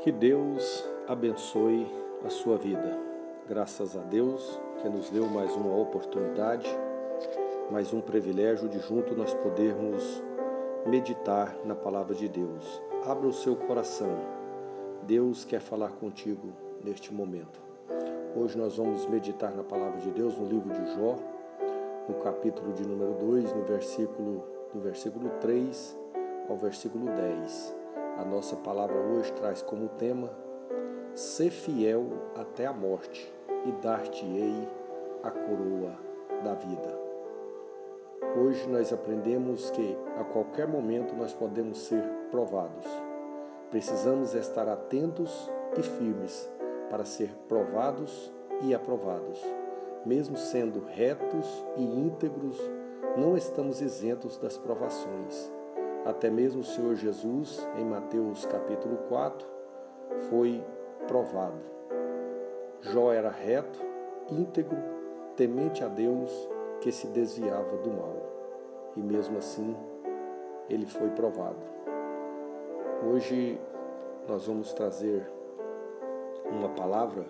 Que Deus abençoe a sua vida. Graças a Deus que nos deu mais uma oportunidade, mais um privilégio de junto nós podermos meditar na palavra de Deus. Abra o seu coração. Deus quer falar contigo neste momento. Hoje nós vamos meditar na palavra de Deus no livro de Jó, no capítulo de número 2, no versículo do versículo 3 ao versículo 10. A nossa palavra hoje traz como tema: Ser fiel até a morte e dar-te-ei a coroa da vida. Hoje nós aprendemos que a qualquer momento nós podemos ser provados. Precisamos estar atentos e firmes para ser provados e aprovados. Mesmo sendo retos e íntegros, não estamos isentos das provações até mesmo o Senhor Jesus, em Mateus capítulo 4, foi provado. Jó era reto, íntegro, temente a Deus, que se desviava do mal. E mesmo assim, ele foi provado. Hoje nós vamos trazer uma palavra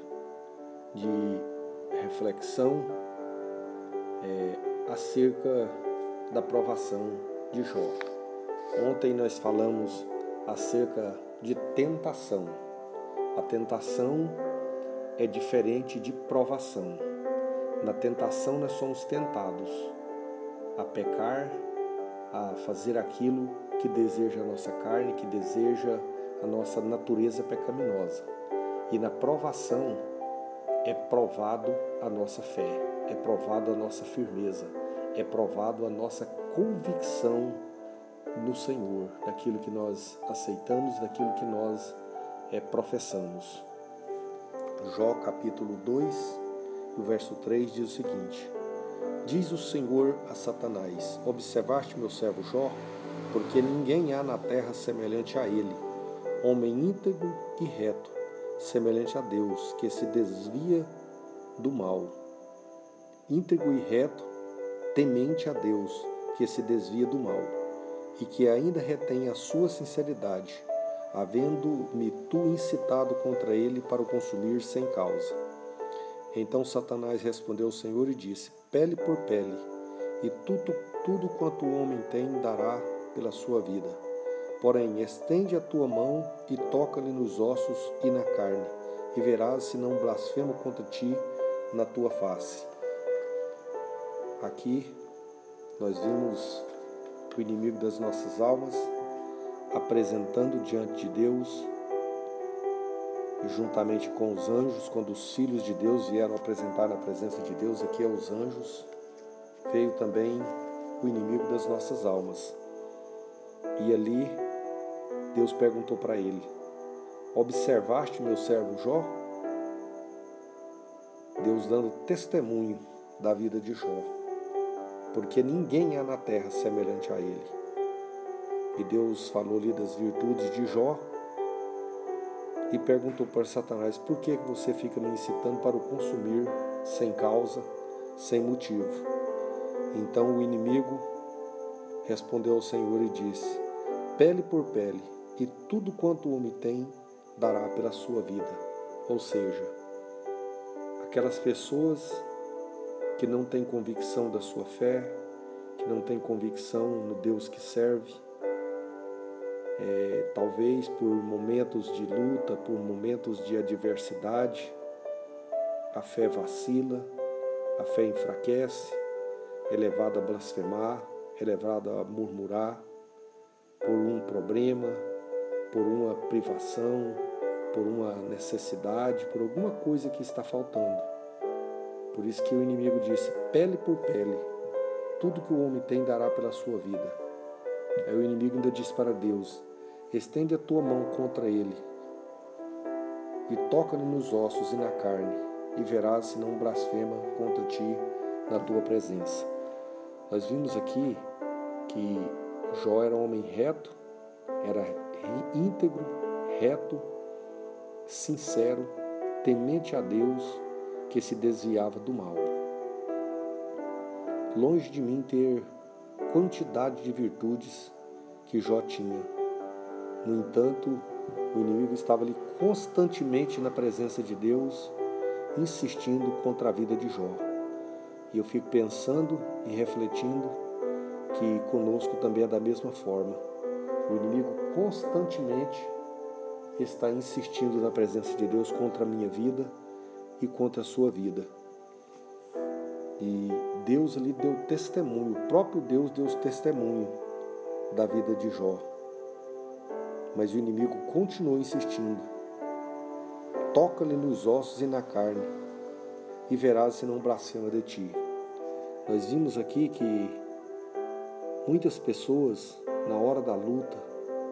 de reflexão é, acerca da provação de Jó. Ontem nós falamos acerca de tentação. A tentação é diferente de provação. Na tentação nós somos tentados a pecar, a fazer aquilo que deseja a nossa carne, que deseja a nossa natureza pecaminosa. E na provação é provado a nossa fé, é provado a nossa firmeza, é provado a nossa convicção no Senhor, daquilo que nós aceitamos, daquilo que nós é, professamos. Jó capítulo 2, o verso 3 diz o seguinte: Diz o Senhor a Satanás: Observaste meu servo Jó, porque ninguém há na terra semelhante a ele, homem íntegro e reto, semelhante a Deus, que se desvia do mal. Íntegro e reto, temente a Deus, que se desvia do mal e que ainda retém a sua sinceridade, havendo-me tu incitado contra ele para o consumir sem causa. Então Satanás respondeu ao Senhor e disse: Pele por pele, e tudo, tudo quanto o homem tem dará pela sua vida. Porém, estende a tua mão e toca-lhe nos ossos e na carne, e verás se não blasfema contra ti na tua face. Aqui nós vimos o inimigo das nossas almas, apresentando diante de Deus, juntamente com os anjos, quando os filhos de Deus vieram apresentar na presença de Deus, aqui é os anjos, veio também o inimigo das nossas almas. E ali Deus perguntou para ele: Observaste meu servo Jó? Deus dando testemunho da vida de Jó porque ninguém há na terra semelhante a ele. E Deus falou-lhe das virtudes de Jó e perguntou para Satanás: por que você fica me incitando para o consumir sem causa, sem motivo? Então o inimigo respondeu ao Senhor e disse: pele por pele, e tudo quanto o homem tem dará pela sua vida. Ou seja, aquelas pessoas que não tem convicção da sua fé, que não tem convicção no Deus que serve, é, talvez por momentos de luta, por momentos de adversidade, a fé vacila, a fé enfraquece, é levada a blasfemar, é levada a murmurar por um problema, por uma privação, por uma necessidade, por alguma coisa que está faltando. Por isso que o inimigo disse: pele por pele, tudo que o homem tem dará pela sua vida. Aí o inimigo ainda disse para Deus: estende a tua mão contra ele e toca-lhe nos ossos e na carne, e verás se não blasfema contra ti na tua presença. Nós vimos aqui que Jó era um homem reto, era íntegro, reto, sincero, temente a Deus que se desviava do mal. Longe de mim ter quantidade de virtudes que Jó tinha. No entanto, O inimigo estava ali constantemente na presença de Deus, insistindo contra a vida de Jó. E eu fico pensando e refletindo que conosco também é da mesma forma. O inimigo constantemente está insistindo na presença de Deus contra a minha vida e contra a sua vida. E Deus ali deu testemunho, o próprio Deus deu testemunho da vida de Jó. Mas o inimigo continuou insistindo. Toca-lhe nos ossos e na carne, e verás se não blasfema de ti. Nós vimos aqui que muitas pessoas, na hora da luta,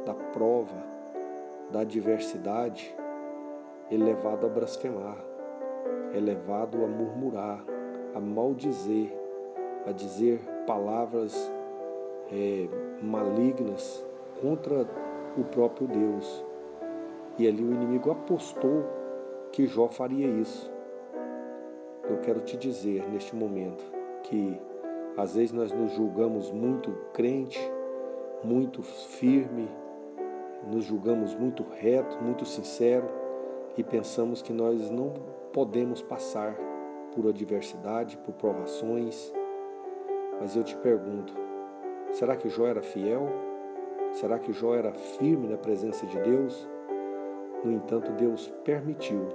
da prova, da adversidade, é levado a blasfemar, é levado a murmurar, a maldizer, a dizer palavras é, malignas contra o próprio Deus. E ali o inimigo apostou que Jó faria isso. Eu quero te dizer neste momento que às vezes nós nos julgamos muito crente, muito firme, nos julgamos muito reto, muito sincero e pensamos que nós não podemos passar por adversidade, por provações. Mas eu te pergunto: será que Jó era fiel? Será que Jó era firme na presença de Deus? No entanto, Deus permitiu.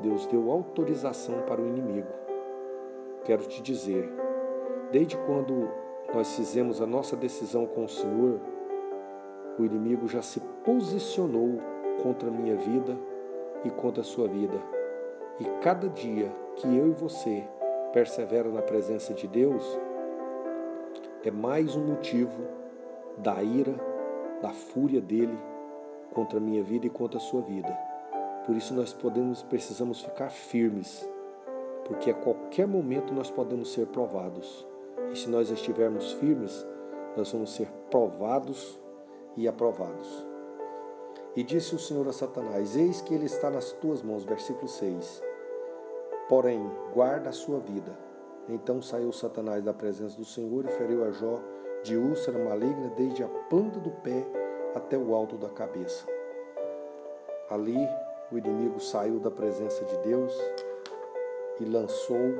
Deus deu autorização para o inimigo. Quero te dizer, desde quando nós fizemos a nossa decisão com o Senhor, o inimigo já se posicionou contra a minha vida e contra a sua vida. E cada dia que eu e você persevera na presença de Deus, é mais um motivo da ira, da fúria dele contra a minha vida e contra a sua vida. Por isso nós podemos, precisamos ficar firmes, porque a qualquer momento nós podemos ser provados. E se nós estivermos firmes, nós vamos ser provados e aprovados. E disse o Senhor a Satanás: Eis que ele está nas tuas mãos. Versículo 6. Porém, guarda a sua vida. Então saiu Satanás da presença do Senhor e feriu a Jó de úlcera maligna desde a planta do pé até o alto da cabeça. Ali o inimigo saiu da presença de Deus e lançou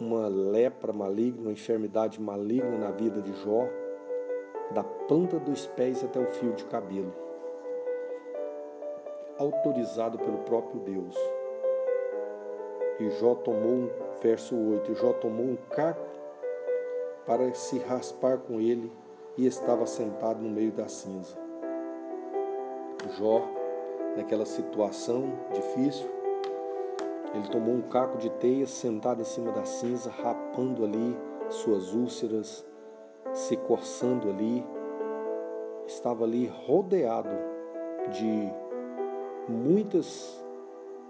uma lepra maligna, uma enfermidade maligna na vida de Jó, da planta dos pés até o fio de cabelo, autorizado pelo próprio Deus. E Jó tomou, verso 8, e Jó tomou um caco para se raspar com ele e estava sentado no meio da cinza. Jó, naquela situação difícil, ele tomou um caco de teia, sentado em cima da cinza, rapando ali suas úlceras, se coçando ali. Estava ali rodeado de muitas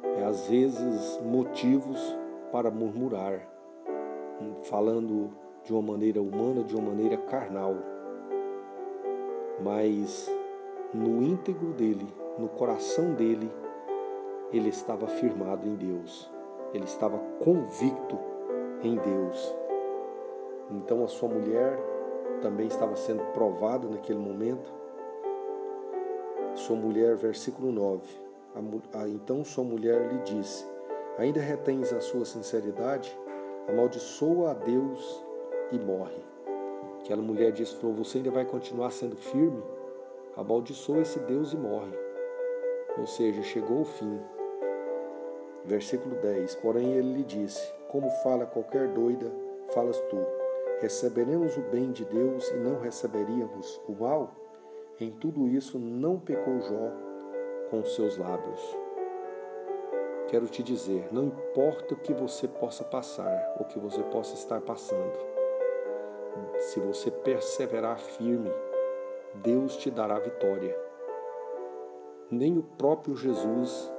é, às vezes motivos para murmurar, falando de uma maneira humana, de uma maneira carnal. Mas no íntegro dele, no coração dele, ele estava firmado em Deus. Ele estava convicto em Deus. Então a sua mulher também estava sendo provada naquele momento. Sua mulher, versículo 9, a, a, então sua mulher lhe disse: Ainda retens a sua sinceridade? Amaldiçoa a Deus e morre. Aquela mulher disse: falou, Você ainda vai continuar sendo firme? Amaldiçoa esse Deus e morre. Ou seja, chegou o fim. Versículo 10: Porém ele lhe disse: Como fala qualquer doida, falas tu. Receberemos o bem de Deus e não receberíamos o mal? Em tudo isso não pecou Jó com seus lábios. Quero te dizer, não importa o que você possa passar, ou que você possa estar passando, se você perseverar firme, Deus te dará vitória. Nem o próprio Jesus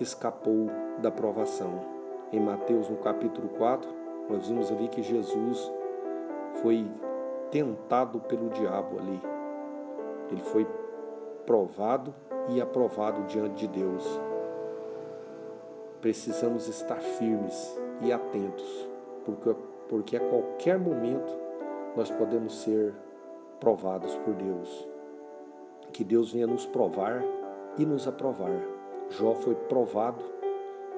escapou da provação. Em Mateus, no capítulo 4, nós vimos ali que Jesus foi tentado pelo diabo ali. Ele foi provado e aprovado diante de Deus. Precisamos estar firmes e atentos, porque, porque a qualquer momento nós podemos ser provados por Deus. que Deus venha nos provar e nos aprovar. Jó foi provado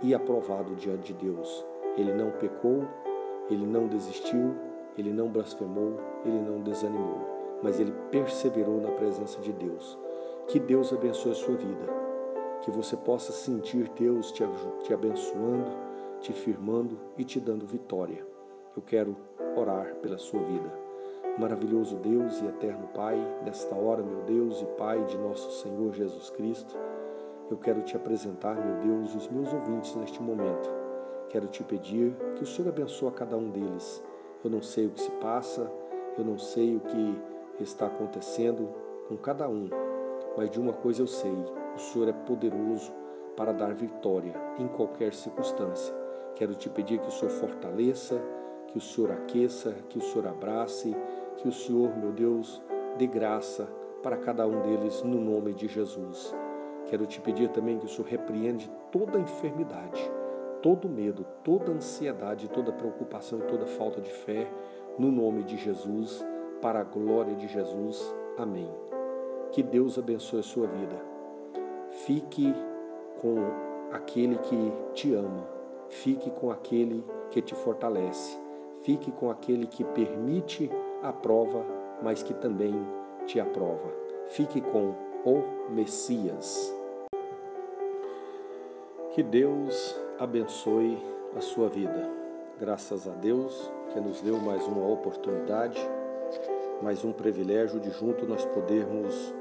e aprovado diante de Deus. Ele não pecou, ele não desistiu, ele não blasfemou, ele não desanimou, mas ele perseverou na presença de Deus. Que Deus abençoe a sua vida, que você possa sentir Deus te, te abençoando, te firmando e te dando vitória. Eu quero orar pela sua vida. Maravilhoso Deus e eterno Pai, nesta hora, meu Deus e Pai de nosso Senhor Jesus Cristo, eu quero te apresentar, meu Deus, os meus ouvintes neste momento. Quero te pedir que o Senhor abençoe a cada um deles. Eu não sei o que se passa, eu não sei o que está acontecendo com cada um, mas de uma coisa eu sei: o Senhor é poderoso para dar vitória em qualquer circunstância. Quero te pedir que o Senhor fortaleça, que o Senhor aqueça, que o Senhor abrace, que o Senhor, meu Deus, dê graça para cada um deles no nome de Jesus. Quero te pedir também que o Senhor repreende toda enfermidade, todo medo, toda ansiedade, toda preocupação e toda falta de fé, no nome de Jesus, para a glória de Jesus. Amém. Que Deus abençoe a sua vida. Fique com aquele que te ama. Fique com aquele que te fortalece. Fique com aquele que permite a prova, mas que também te aprova. Fique com o Messias. Que Deus abençoe a sua vida. Graças a Deus que nos deu mais uma oportunidade, mais um privilégio de junto nós podermos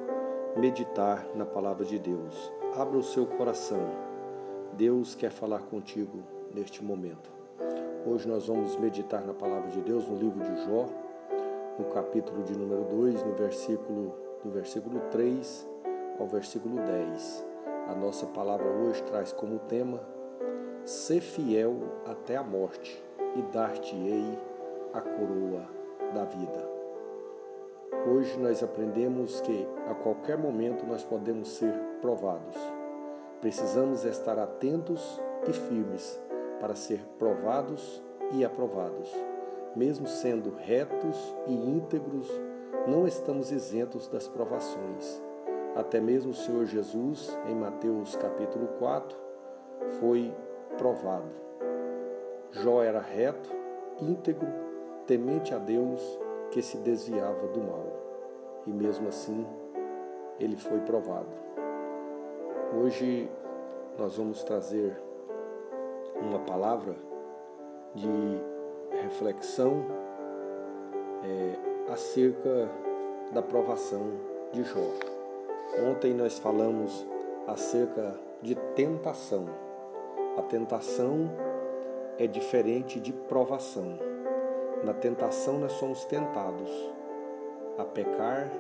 meditar na palavra de Deus. Abra o seu coração. Deus quer falar contigo neste momento. Hoje nós vamos meditar na palavra de Deus no livro de Jó, no capítulo de número 2, no versículo, do versículo 3 ao versículo 10. A nossa palavra hoje traz como tema: Ser fiel até a morte, e dar-te-ei a coroa da vida. Hoje nós aprendemos que a qualquer momento nós podemos ser provados. Precisamos estar atentos e firmes para ser provados e aprovados mesmo sendo retos e íntegros, não estamos isentos das provações. Até mesmo o Senhor Jesus, em Mateus capítulo 4, foi provado. Jó era reto, íntegro, temente a Deus, que se desviava do mal. E mesmo assim, ele foi provado. Hoje nós vamos trazer uma palavra de reflexão é, acerca da provação de Jó. Ontem nós falamos acerca de tentação. A tentação é diferente de provação. Na tentação nós somos tentados a pecar,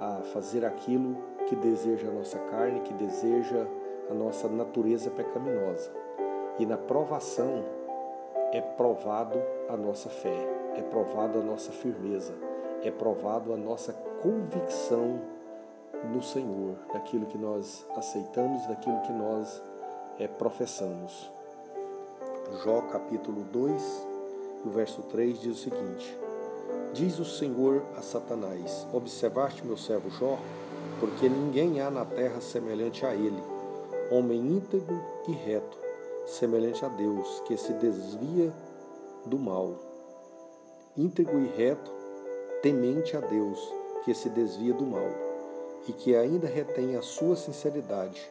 a fazer aquilo que deseja a nossa carne, que deseja a nossa natureza pecaminosa. E na provação é provado a nossa fé, é provado a nossa firmeza, é provado a nossa convicção no Senhor, daquilo que nós aceitamos, daquilo que nós é, professamos. Jó capítulo 2, o verso 3 diz o seguinte: Diz o Senhor a Satanás: Observaste meu servo Jó, porque ninguém há na terra semelhante a ele, homem íntegro e reto semelhante a Deus, que se desvia do mal. Íntegro e reto, temente a Deus, que se desvia do mal, e que ainda retém a sua sinceridade,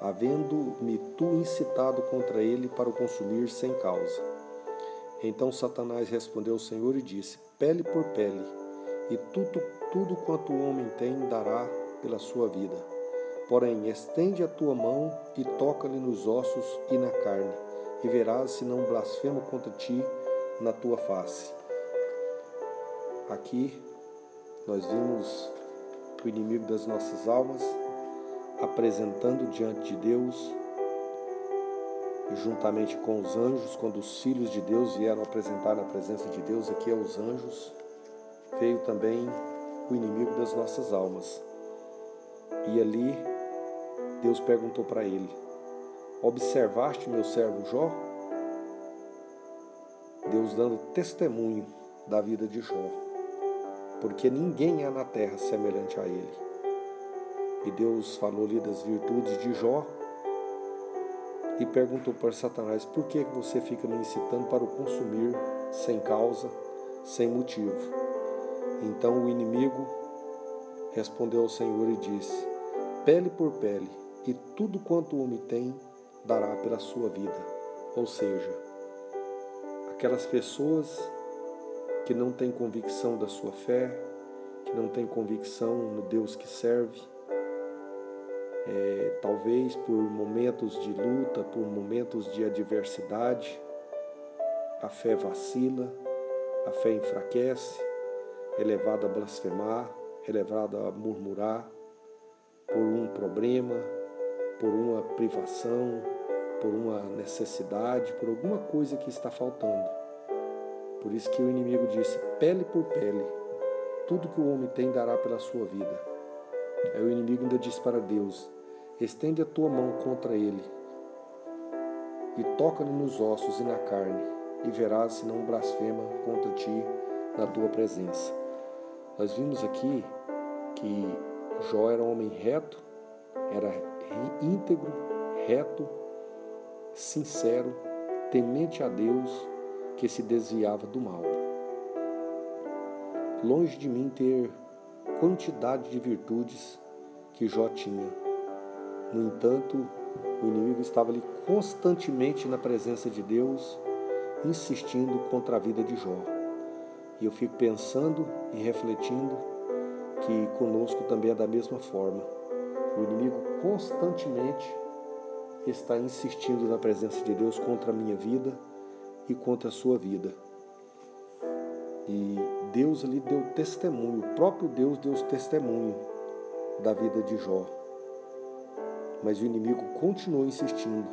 havendo-me tu incitado contra ele para o consumir sem causa. Então Satanás respondeu ao Senhor e disse: Pele por pele, e tudo, tudo quanto o homem tem dará pela sua vida. Porém, estende a tua mão e toca-lhe nos ossos e na carne, e verás se não blasfemo contra ti na tua face. Aqui nós vimos o inimigo das nossas almas apresentando diante de Deus, juntamente com os anjos, quando os filhos de Deus vieram apresentar na presença de Deus aqui aos anjos, veio também o inimigo das nossas almas. E ali Deus perguntou para ele: Observaste meu servo Jó? Deus dando testemunho da vida de Jó, porque ninguém há na terra semelhante a ele. E Deus falou ali das virtudes de Jó e perguntou para Satanás: por que você fica me incitando para o consumir sem causa, sem motivo? Então o inimigo respondeu ao Senhor e disse: pele por pele, e tudo quanto o homem tem dará pela sua vida. Ou seja, aquelas pessoas que não têm convicção da sua fé, que não têm convicção no Deus que serve, é, talvez por momentos de luta, por momentos de adversidade, a fé vacila, a fé enfraquece, é levada a blasfemar, é levada a murmurar por um problema, por uma privação, por uma necessidade, por alguma coisa que está faltando. Por isso que o inimigo disse: pele por pele, tudo que o homem tem dará pela sua vida. Aí o inimigo ainda disse para Deus: estende a tua mão contra ele e toca-lhe nos ossos e na carne, e verás se não blasfema contra ti na tua presença. Nós vimos aqui que Jó era um homem reto, era íntegro, reto, sincero, temente a Deus, que se desviava do mal. Longe de mim ter quantidade de virtudes que Jó tinha. No entanto, o inimigo estava ali constantemente na presença de Deus, insistindo contra a vida de Jó. E eu fico pensando e refletindo que conosco também é da mesma forma. O inimigo constantemente está insistindo na presença de Deus contra a minha vida e contra a sua vida. E Deus ali deu testemunho, o próprio Deus deu testemunho da vida de Jó. Mas o inimigo continuou insistindo.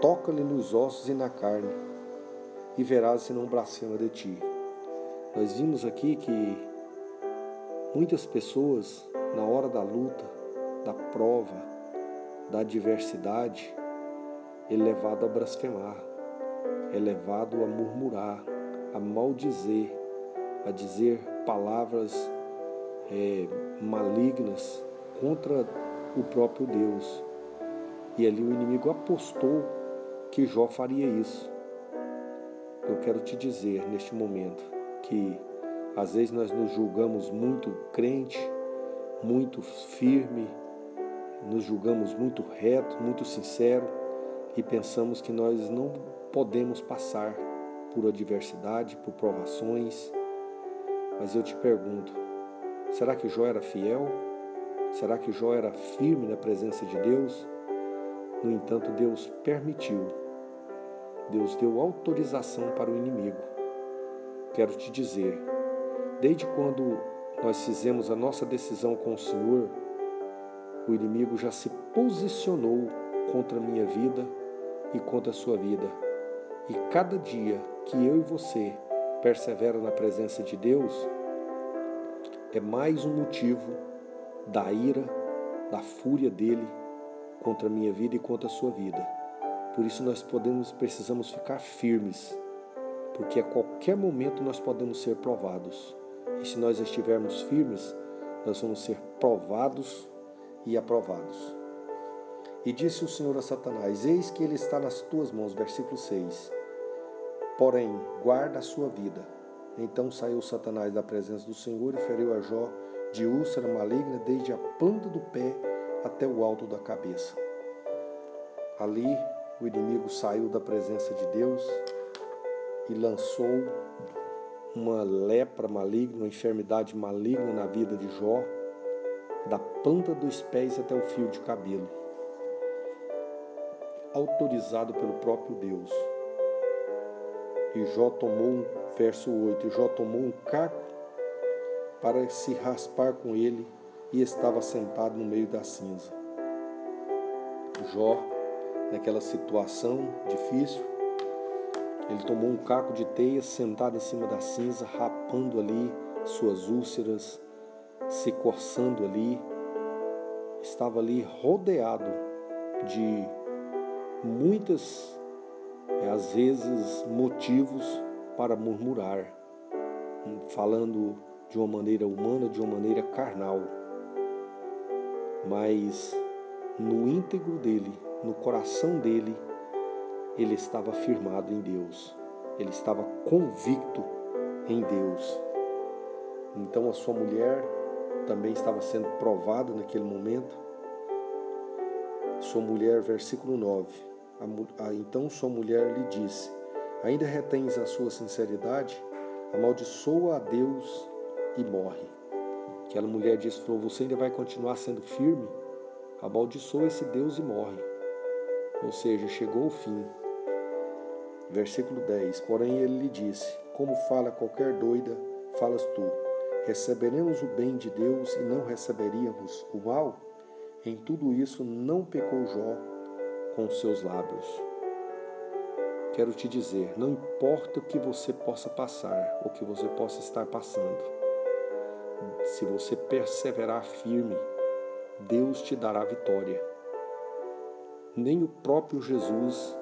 Toca-lhe nos ossos e na carne, e verás se não blasfema de ti. Nós vimos aqui que muitas pessoas, na hora da luta, da prova, da adversidade, é levado a blasfemar, é levado a murmurar, a maldizer, a dizer palavras é, malignas contra o próprio Deus. E ali o inimigo apostou que Jó faria isso. Eu quero te dizer neste momento que às vezes nós nos julgamos muito crente, muito firme, nos julgamos muito reto, muito sincero e pensamos que nós não podemos passar por adversidade, por provações. Mas eu te pergunto, será que Jó era fiel? Será que Jó era firme na presença de Deus? No entanto, Deus permitiu. Deus deu autorização para o inimigo. Quero te dizer, desde quando nós fizemos a nossa decisão com o Senhor, o inimigo já se posicionou contra a minha vida e contra a sua vida. E cada dia que eu e você persevera na presença de Deus, é mais um motivo da ira, da fúria dele contra a minha vida e contra a sua vida. Por isso nós podemos, precisamos ficar firmes, porque a qualquer momento nós podemos ser provados. E se nós estivermos firmes, nós vamos ser provados e aprovados. E disse o Senhor a Satanás: Eis que ele está nas tuas mãos. Versículo 6. Porém, guarda a sua vida. Então saiu Satanás da presença do Senhor e feriu a Jó de úlcera maligna desde a planta do pé até o alto da cabeça. Ali o inimigo saiu da presença de Deus e lançou uma lepra maligna, uma enfermidade maligna na vida de Jó, da planta dos pés até o fio de cabelo, autorizado pelo próprio Deus. E Jó tomou, verso 8, Jó tomou um caco para se raspar com ele e estava sentado no meio da cinza. Jó, naquela situação difícil, ele tomou um caco de teia, sentado em cima da cinza, rapando ali suas úlceras, se coçando ali. Estava ali rodeado de muitas, às vezes, motivos para murmurar, falando de uma maneira humana, de uma maneira carnal. mas no íntegro dele, no coração dele, ele estava firmado em Deus, ele estava convicto em Deus. Então a sua mulher também estava sendo provada naquele momento. Sua mulher, versículo 9. Então sua mulher lhe disse: Ainda retens a sua sinceridade? Amaldiçoa a Deus e morre. Aquela mulher disse: falou, Você ainda vai continuar sendo firme? Amaldiçoa esse Deus e morre. Ou seja, chegou o fim. Versículo 10: Porém ele lhe disse: Como fala qualquer doida, falas tu. Receberemos o bem de Deus e não receberíamos o mal? Em tudo isso não pecou Jó com seus lábios. Quero te dizer, não importa o que você possa passar, o que você possa estar passando, se você perseverar firme, Deus te dará vitória. Nem o próprio Jesus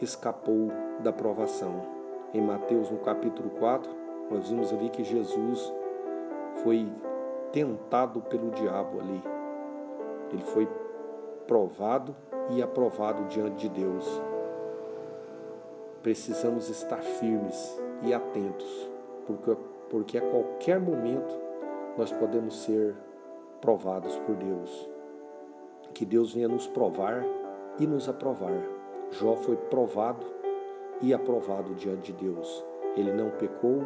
escapou da provação. Em Mateus, no capítulo 4, nós vimos ali que Jesus foi tentado pelo diabo ali. Ele foi provado e aprovado diante de Deus. Precisamos estar firmes e atentos, porque, porque a qualquer momento nós podemos ser provados por Deus. Que Deus venha nos provar e nos aprovar. Jó foi provado e aprovado diante de Deus. Ele não pecou,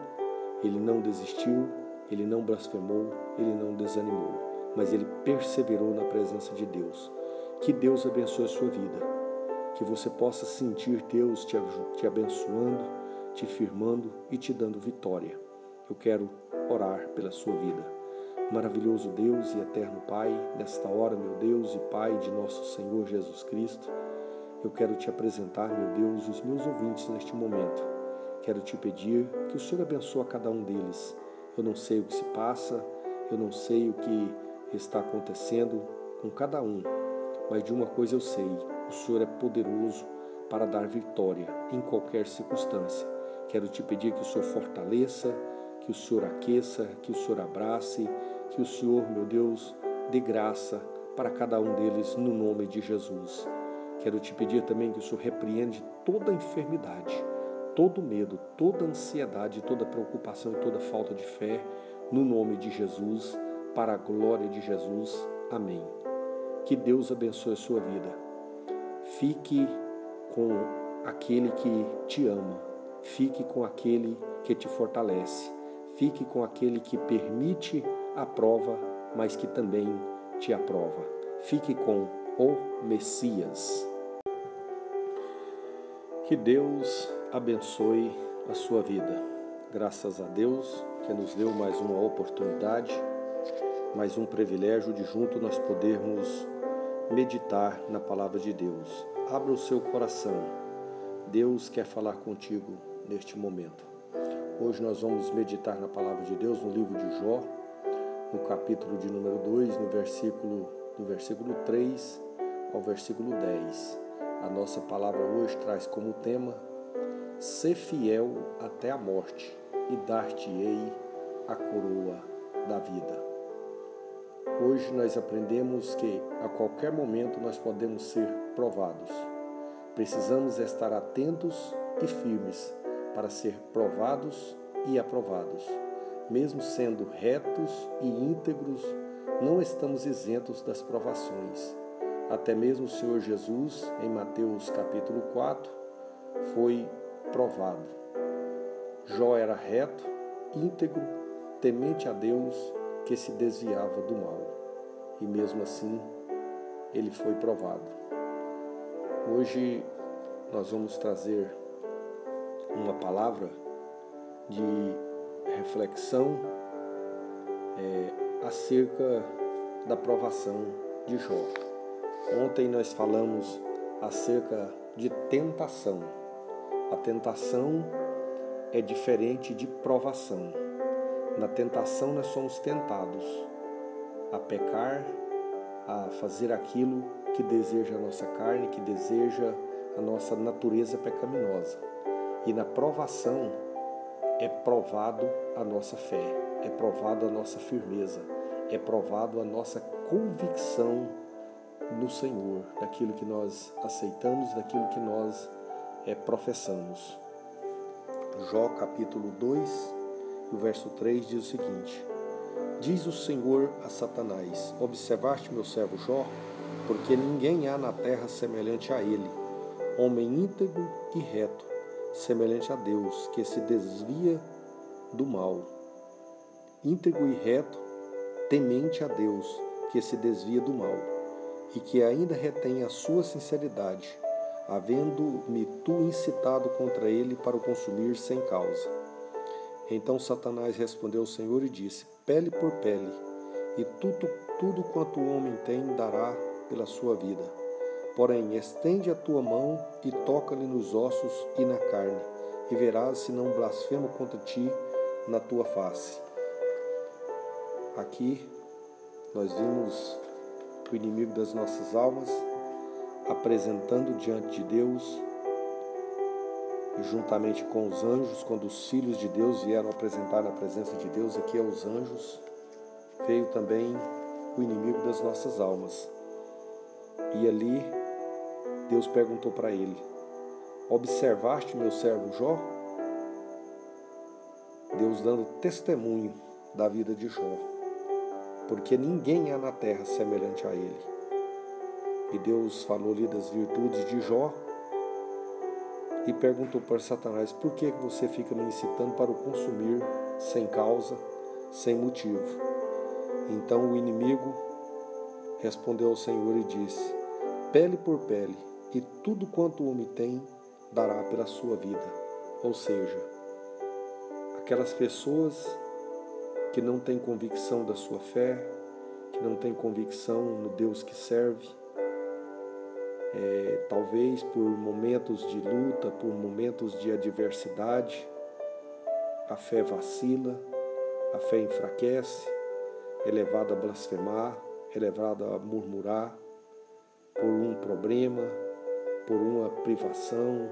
ele não desistiu, ele não blasfemou, ele não desanimou, mas ele perseverou na presença de Deus. Que Deus abençoe a sua vida, que você possa sentir Deus te, te abençoando, te firmando e te dando vitória. Eu quero orar pela sua vida. Maravilhoso Deus e eterno Pai, nesta hora, meu Deus e Pai de nosso Senhor Jesus Cristo, eu quero te apresentar, meu Deus, os meus ouvintes neste momento. Quero te pedir que o Senhor abençoe a cada um deles eu não sei o que se passa, eu não sei o que está acontecendo com cada um, mas de uma coisa eu sei: o Senhor é poderoso para dar vitória em qualquer circunstância. Quero te pedir que o Senhor fortaleça, que o Senhor aqueça, que o Senhor abrace, que o Senhor, meu Deus, dê graça para cada um deles no nome de Jesus. Quero te pedir também que o Senhor repreende toda enfermidade todo medo, toda ansiedade, toda preocupação e toda falta de fé, no nome de Jesus, para a glória de Jesus. Amém. Que Deus abençoe a sua vida. Fique com aquele que te ama. Fique com aquele que te fortalece. Fique com aquele que permite a prova, mas que também te aprova. Fique com o Messias. Que Deus abençoe a sua vida. Graças a Deus que nos deu mais uma oportunidade, mais um privilégio de junto nós podermos meditar na palavra de Deus. Abra o seu coração. Deus quer falar contigo neste momento. Hoje nós vamos meditar na palavra de Deus no livro de Jó, no capítulo de número 2, no versículo do versículo 3 ao versículo 10. A nossa palavra hoje traz como tema Ser fiel até a morte, e dar-te-ei a coroa da vida. Hoje nós aprendemos que a qualquer momento nós podemos ser provados. Precisamos estar atentos e firmes para ser provados e aprovados. Mesmo sendo retos e íntegros, não estamos isentos das provações. Até mesmo o Senhor Jesus, em Mateus capítulo 4, foi provado. Jó era reto, íntegro, temente a Deus, que se desviava do mal. E mesmo assim, ele foi provado. Hoje nós vamos trazer uma palavra de reflexão é, acerca da provação de Jó. Ontem nós falamos acerca de tentação. A tentação é diferente de provação. Na tentação, nós somos tentados a pecar, a fazer aquilo que deseja a nossa carne, que deseja a nossa natureza pecaminosa. E na provação é provado a nossa fé, é provado a nossa firmeza, é provado a nossa convicção no Senhor, daquilo que nós aceitamos, daquilo que nós é, professamos. Jó capítulo 2, o verso 3 diz o seguinte: Diz o Senhor a Satanás: Observaste meu servo Jó, porque ninguém há na terra semelhante a ele, homem íntegro e reto, semelhante a Deus, que se desvia do mal. Íntegro e reto, temente a Deus, que se desvia do mal, e que ainda retém a sua sinceridade, havendo-me tu incitado contra ele para o consumir sem causa. Então Satanás respondeu ao Senhor e disse: Pele por pele, e tudo, tudo quanto o homem tem dará pela sua vida. Porém, estende a tua mão e toca-lhe nos ossos e na carne, e verás se não blasfema contra ti na tua face. Aqui nós vimos o inimigo das nossas almas apresentando diante de Deus, juntamente com os anjos, quando os filhos de Deus vieram apresentar na presença de Deus, aqui aos anjos, veio também o inimigo das nossas almas. E ali Deus perguntou para ele: Observaste meu servo Jó? Deus dando testemunho da vida de Jó, porque ninguém há na terra semelhante a ele. E Deus falou-lhe das virtudes de Jó e perguntou para Satanás: Por que você fica me incitando para o consumir sem causa, sem motivo? Então o inimigo respondeu ao Senhor e disse: Pele por pele, e tudo quanto o homem tem dará pela sua vida. Ou seja, aquelas pessoas que não têm convicção da sua fé, que não têm convicção no Deus que serve, é, talvez por momentos de luta, por momentos de adversidade, a fé vacila, a fé enfraquece, é levada a blasfemar, é levada a murmurar por um problema, por uma privação,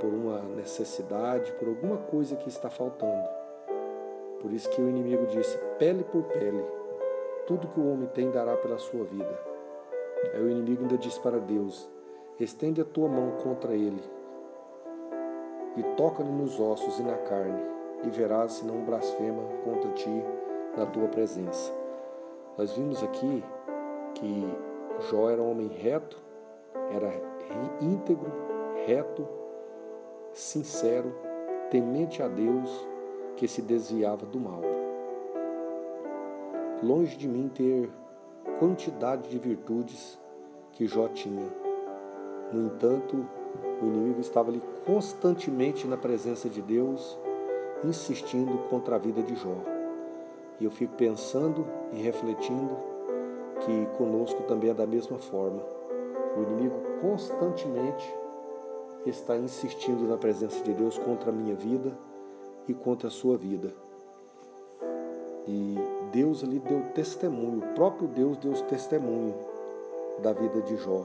por uma necessidade, por alguma coisa que está faltando. Por isso que o inimigo disse: pele por pele, tudo que o homem tem dará pela sua vida. Aí o inimigo ainda disse para Deus: estende a tua mão contra ele e toca-lhe nos ossos e na carne, e verás se não blasfema contra ti na tua presença. Nós vimos aqui que Jó era um homem reto, era íntegro, reto, sincero, temente a Deus, que se desviava do mal. Longe de mim ter quantidade de virtudes que Jó tinha. No entanto, o inimigo estava ali constantemente na presença de Deus, insistindo contra a vida de Jó. E eu fico pensando e refletindo que conosco também é da mesma forma. O inimigo constantemente está insistindo na presença de Deus contra a minha vida e contra a sua vida. E Deus ali deu testemunho, o próprio Deus deu testemunho da vida de Jó.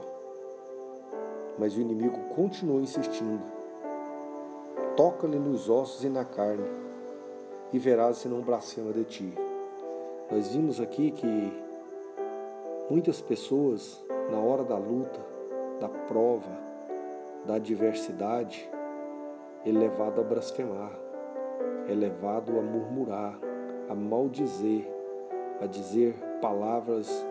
Mas o inimigo continuou insistindo. Toca-lhe nos ossos e na carne, e verás se não blasfema de ti. Nós vimos aqui que muitas pessoas, na hora da luta, da prova, da adversidade, é levado a blasfemar, é levado a murmurar, a maldizer, a dizer palavras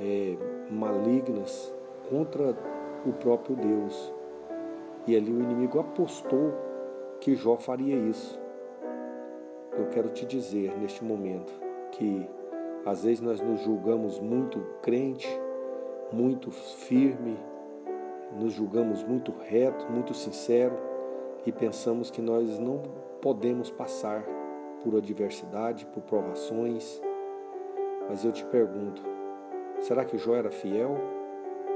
é, malignas contra o próprio Deus. E ali o inimigo apostou que Jó faria isso. Eu quero te dizer neste momento que às vezes nós nos julgamos muito crente, muito firme, nos julgamos muito reto, muito sincero e pensamos que nós não podemos passar por adversidade, por provações. Mas eu te pergunto, será que Jó era fiel?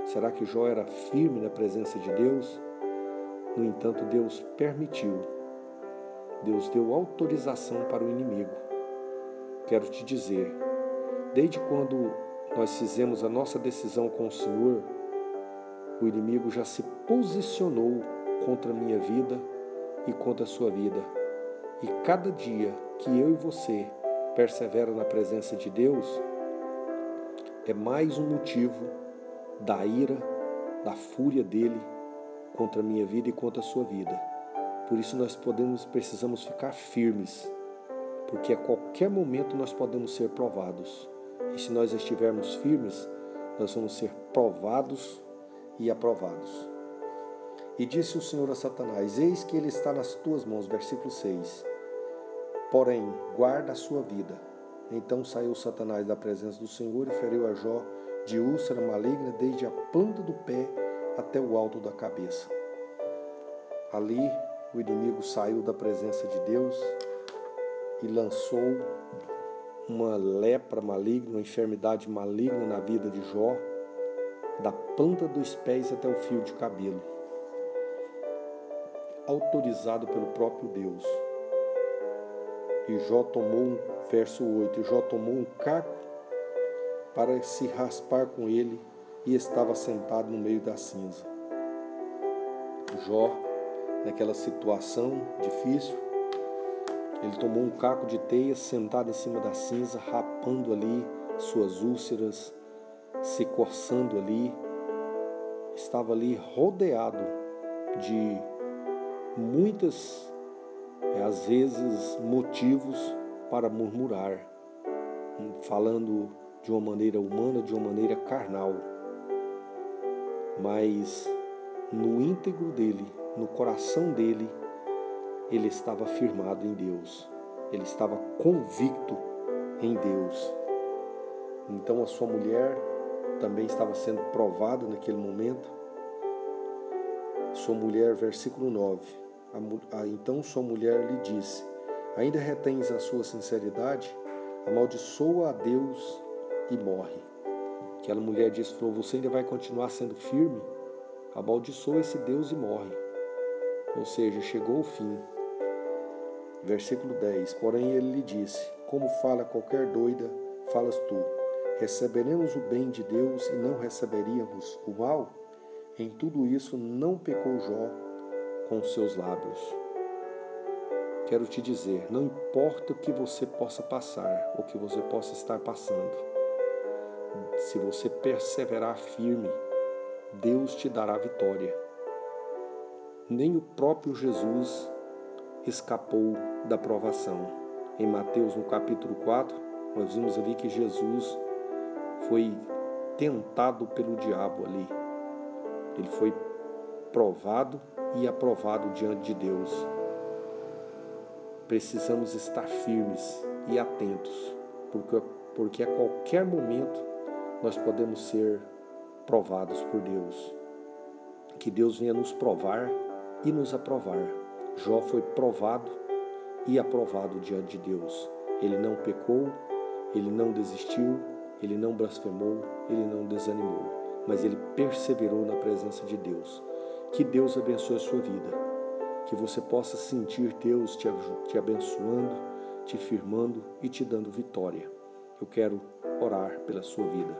Será que Jó era firme na presença de Deus? No entanto, Deus permitiu. Deus deu autorização para o inimigo. Quero te dizer, desde quando nós fizemos a nossa decisão com o Senhor, o inimigo já se posicionou contra a minha vida e contra a sua vida. E cada dia que eu e você persevera na presença de Deus, é mais um motivo da ira, da fúria dele contra a minha vida e contra a sua vida. Por isso nós podemos, precisamos ficar firmes, porque a qualquer momento nós podemos ser provados. E se nós estivermos firmes, nós vamos ser provados e aprovados. E disse o Senhor a Satanás: Eis que ele está nas tuas mãos. Versículo 6. Porém, guarda a sua vida. Então saiu Satanás da presença do Senhor e feriu a Jó de úlcera maligna desde a planta do pé até o alto da cabeça. Ali o inimigo saiu da presença de Deus e lançou uma lepra maligna, uma enfermidade maligna na vida de Jó, da planta dos pés até o fio de cabelo autorizado pelo próprio Deus. E Jó tomou, verso 8, e Jó tomou um caco para se raspar com ele e estava sentado no meio da cinza. Jó, naquela situação difícil, ele tomou um caco de teia, sentado em cima da cinza, rapando ali suas úlceras, se coçando ali, estava ali rodeado de muitas, é, às vezes, motivos para murmurar, falando de uma maneira humana, de uma maneira carnal. Mas no íntegro dele, no coração dele, ele estava firmado em Deus. Ele estava convicto em Deus. Então a sua mulher também estava sendo provada naquele momento. Sua mulher, versículo 9, então sua mulher lhe disse: Ainda retens a sua sinceridade? Amaldiçoa a Deus e morre. Aquela mulher disse: falou, Você ainda vai continuar sendo firme? Amaldiçoa esse Deus e morre. Ou seja, chegou o fim. Versículo 10: Porém ele lhe disse: Como fala qualquer doida, falas tu. Receberemos o bem de Deus e não receberíamos o mal? Em tudo isso não pecou Jó com seus lábios. Quero te dizer, não importa o que você possa passar, ou que você possa estar passando, se você perseverar firme, Deus te dará vitória. Nem o próprio Jesus escapou da provação. Em Mateus, no capítulo 4, nós vimos ali que Jesus foi tentado pelo diabo ali. Ele foi provado e aprovado diante de Deus. Precisamos estar firmes e atentos, porque, porque a qualquer momento nós podemos ser provados por Deus. Que Deus venha nos provar e nos aprovar. Jó foi provado e aprovado diante de Deus. Ele não pecou, ele não desistiu, ele não blasfemou, ele não desanimou, mas ele perseverou na presença de Deus. Que Deus abençoe a sua vida. Que você possa sentir Deus te, te abençoando, te firmando e te dando vitória. Eu quero orar pela sua vida.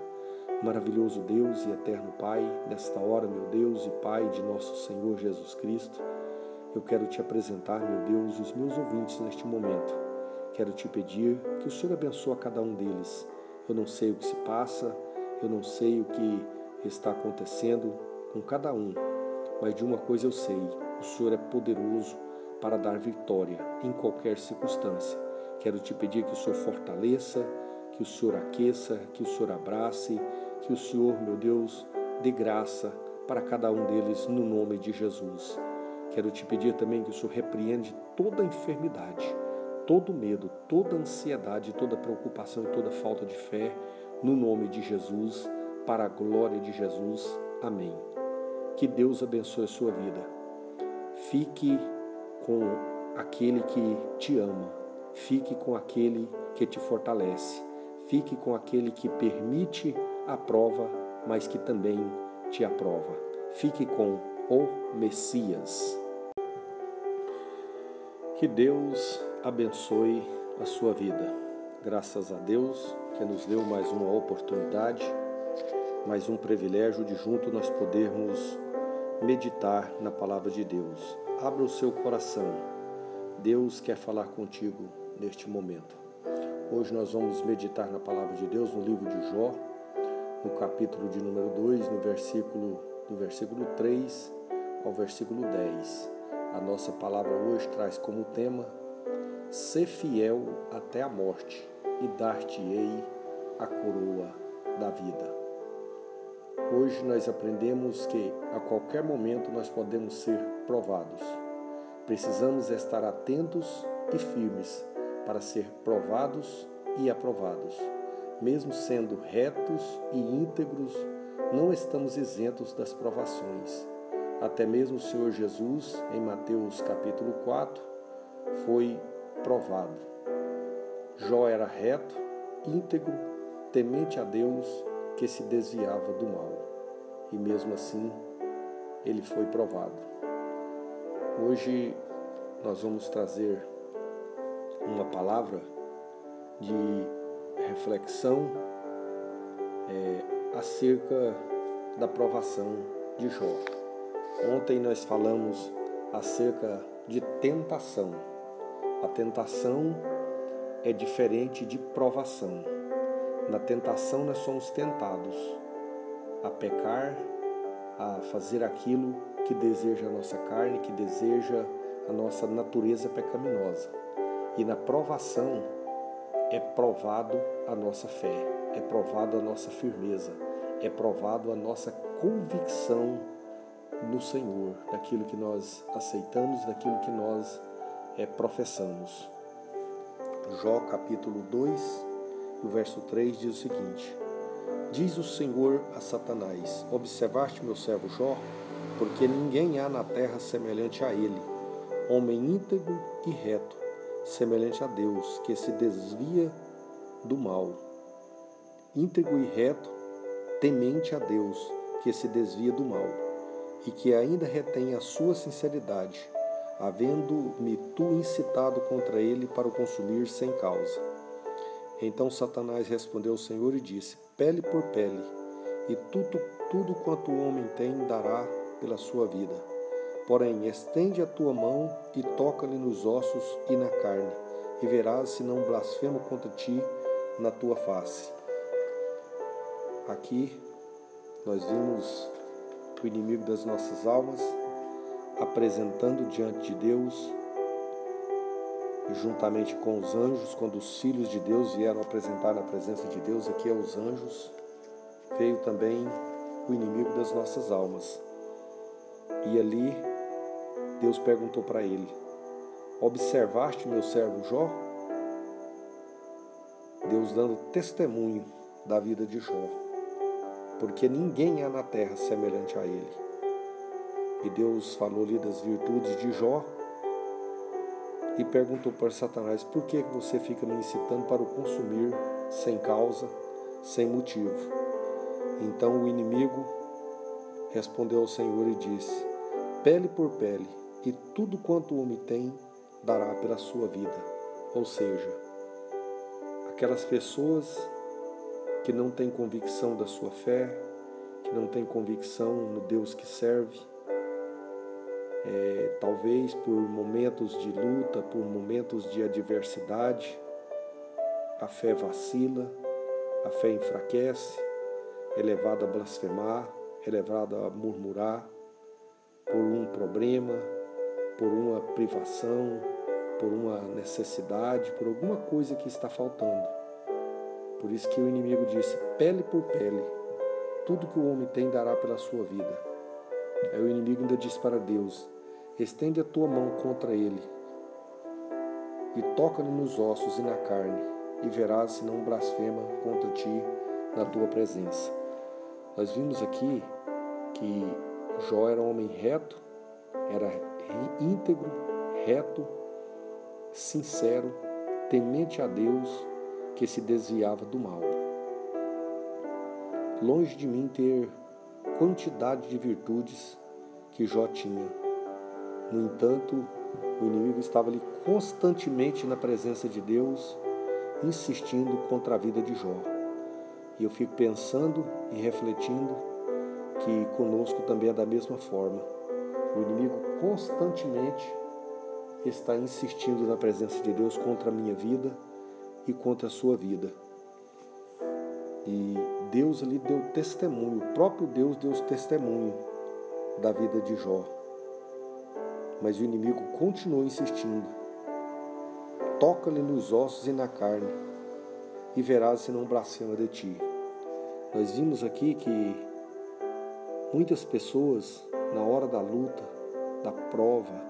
Maravilhoso Deus e eterno Pai, nesta hora, meu Deus e Pai de nosso Senhor Jesus Cristo, eu quero te apresentar, meu Deus, os meus ouvintes neste momento. Quero te pedir que o Senhor abençoe a cada um deles. Eu não sei o que se passa, eu não sei o que está acontecendo com cada um, mas de uma coisa eu sei: o Senhor é poderoso para dar vitória em qualquer circunstância. Quero te pedir que o Senhor fortaleça, que o Senhor aqueça, que o Senhor abrace, que o Senhor, meu Deus, dê graça para cada um deles no nome de Jesus. Quero te pedir também que o Senhor repreende toda enfermidade, todo medo, toda ansiedade, toda preocupação e toda falta de fé, no nome de Jesus, para a glória de Jesus. Amém. Que Deus abençoe a sua vida. Fique com aquele que te ama. Fique com aquele que te fortalece. Fique com aquele que permite a prova, mas que também te aprova. Fique com o Messias. Que Deus abençoe a sua vida. Graças a Deus que nos deu mais uma oportunidade, mais um privilégio de junto nós podermos meditar na palavra de Deus. Abra o seu coração. Deus quer falar contigo neste momento. Hoje nós vamos meditar na palavra de Deus no livro de Jó, no capítulo de número 2, no versículo, do versículo 3 ao versículo 10. A nossa palavra hoje traz como tema: Ser fiel até a morte, e dar-te-ei a coroa da vida. Hoje nós aprendemos que a qualquer momento nós podemos ser provados. Precisamos estar atentos e firmes para ser provados e aprovados. Mesmo sendo retos e íntegros, não estamos isentos das provações. Até mesmo o Senhor Jesus, em Mateus capítulo 4, foi provado. Jó era reto, íntegro, temente a Deus, que se desviava do mal. E mesmo assim, ele foi provado. Hoje nós vamos trazer uma palavra de reflexão é, acerca da provação de Jó. Ontem nós falamos acerca de tentação. A tentação é diferente de provação. Na tentação nós somos tentados a pecar, a fazer aquilo que deseja a nossa carne, que deseja a nossa natureza pecaminosa. E na provação é provado a nossa fé, é provado a nossa firmeza, é provado a nossa convicção no Senhor, daquilo que nós aceitamos, daquilo que nós é, professamos. Jó capítulo 2, o verso 3 diz o seguinte: Diz o Senhor a Satanás: Observaste meu servo Jó, porque ninguém há na terra semelhante a ele, homem íntegro e reto, semelhante a Deus, que se desvia do mal. Íntegro e reto, temente a Deus, que se desvia do mal, e que ainda retém a sua sinceridade, havendo-me tu incitado contra ele para o consumir sem causa. Então Satanás respondeu ao Senhor e disse: Pele por pele, e tudo, tudo quanto o homem tem dará pela sua vida. Porém, estende a tua mão e toca-lhe nos ossos e na carne, e verás se não blasfemo contra ti na tua face. Aqui nós vimos o inimigo das nossas almas apresentando diante de Deus, juntamente com os anjos, quando os filhos de Deus vieram apresentar na presença de Deus, aqui aos anjos, veio também o inimigo das nossas almas. E ali Deus perguntou para ele: Observaste meu servo Jó? Deus dando testemunho da vida de Jó, porque ninguém há na terra semelhante a ele. E Deus falou-lhe das virtudes de Jó e perguntou para Satanás: Por que você fica me incitando para o consumir sem causa, sem motivo? Então o inimigo respondeu ao Senhor e disse: Pele por pele, e tudo quanto o homem tem dará pela sua vida. Ou seja, aquelas pessoas que não têm convicção da sua fé, que não têm convicção no Deus que serve, é, talvez por momentos de luta, por momentos de adversidade, a fé vacila, a fé enfraquece, é levada a blasfemar, é levada a murmurar por um problema, por uma privação, por uma necessidade, por alguma coisa que está faltando. Por isso que o inimigo disse: pele por pele, tudo que o homem tem dará pela sua vida. Aí o inimigo ainda disse para Deus: estende a tua mão contra ele e toca-lhe nos ossos e na carne, e verás se não blasfema contra ti na tua presença. Nós vimos aqui que Jó era um homem reto, era íntegro, reto, sincero, temente a Deus, que se desviava do mal. Longe de mim ter quantidade de virtudes que Jó tinha. No entanto, o inimigo estava ali constantemente na presença de Deus, insistindo contra a vida de Jó. E eu fico pensando e refletindo que conosco também é da mesma forma. O inimigo constantemente está insistindo na presença de Deus contra a minha vida e contra a sua vida. E Deus ali deu testemunho, o próprio Deus deu testemunho da vida de Jó. Mas o inimigo continuou insistindo. Toca-lhe nos ossos e na carne, e verás se não blasfema de ti. Nós vimos aqui que muitas pessoas, na hora da luta, da prova,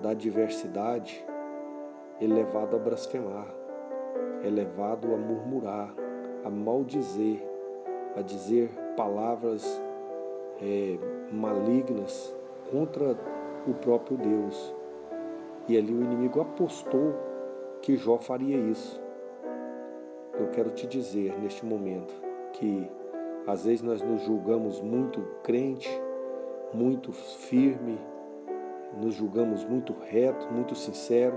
da adversidade, é levado a blasfemar, é levado a murmurar, a maldizer, a dizer palavras é, malignas contra o próprio Deus. E ali o inimigo apostou que Jó faria isso. Eu quero te dizer neste momento que às vezes nós nos julgamos muito crente, muito firme, nos julgamos muito reto, muito sincero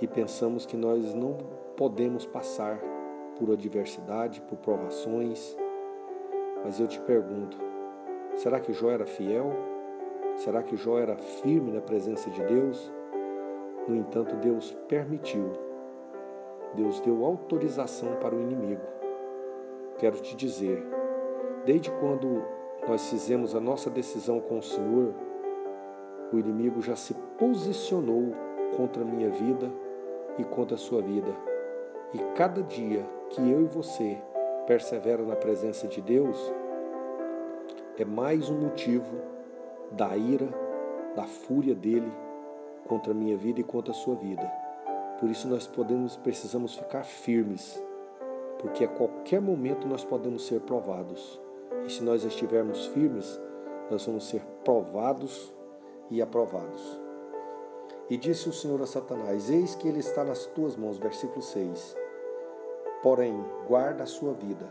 e pensamos que nós não podemos passar por adversidade, por provações. Mas eu te pergunto, será que Jó era fiel? Será que Jó era firme na presença de Deus? No entanto, Deus permitiu. Deus deu autorização para o inimigo. Quero te dizer, desde quando nós fizemos a nossa decisão com o Senhor, o inimigo já se posicionou contra a minha vida e contra a sua vida. E cada dia que eu e você perseveram na presença de Deus, é mais um motivo da ira, da fúria dele contra a minha vida e contra a sua vida. Por isso nós podemos, precisamos ficar firmes, porque a qualquer momento nós podemos ser provados. E se nós estivermos firmes, nós vamos ser provados e aprovados. E disse o Senhor a Satanás: Eis que ele está nas tuas mãos. Versículo 6. Porém, guarda a sua vida.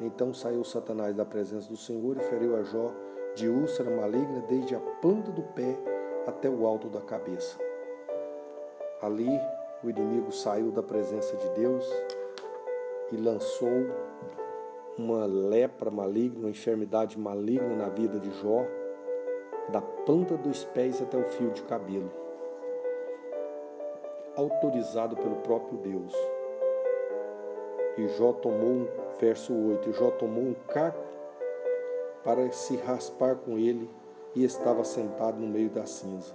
Então saiu Satanás da presença do Senhor e feriu a Jó de úlcera maligna desde a planta do pé até o alto da cabeça. Ali o inimigo saiu da presença de Deus e lançou uma lepra maligna, uma enfermidade maligna na vida de Jó, da planta dos pés até o fio de cabelo, autorizado pelo próprio Deus. E Jó tomou, verso 8, Jó tomou um caco para se raspar com ele e estava sentado no meio da cinza.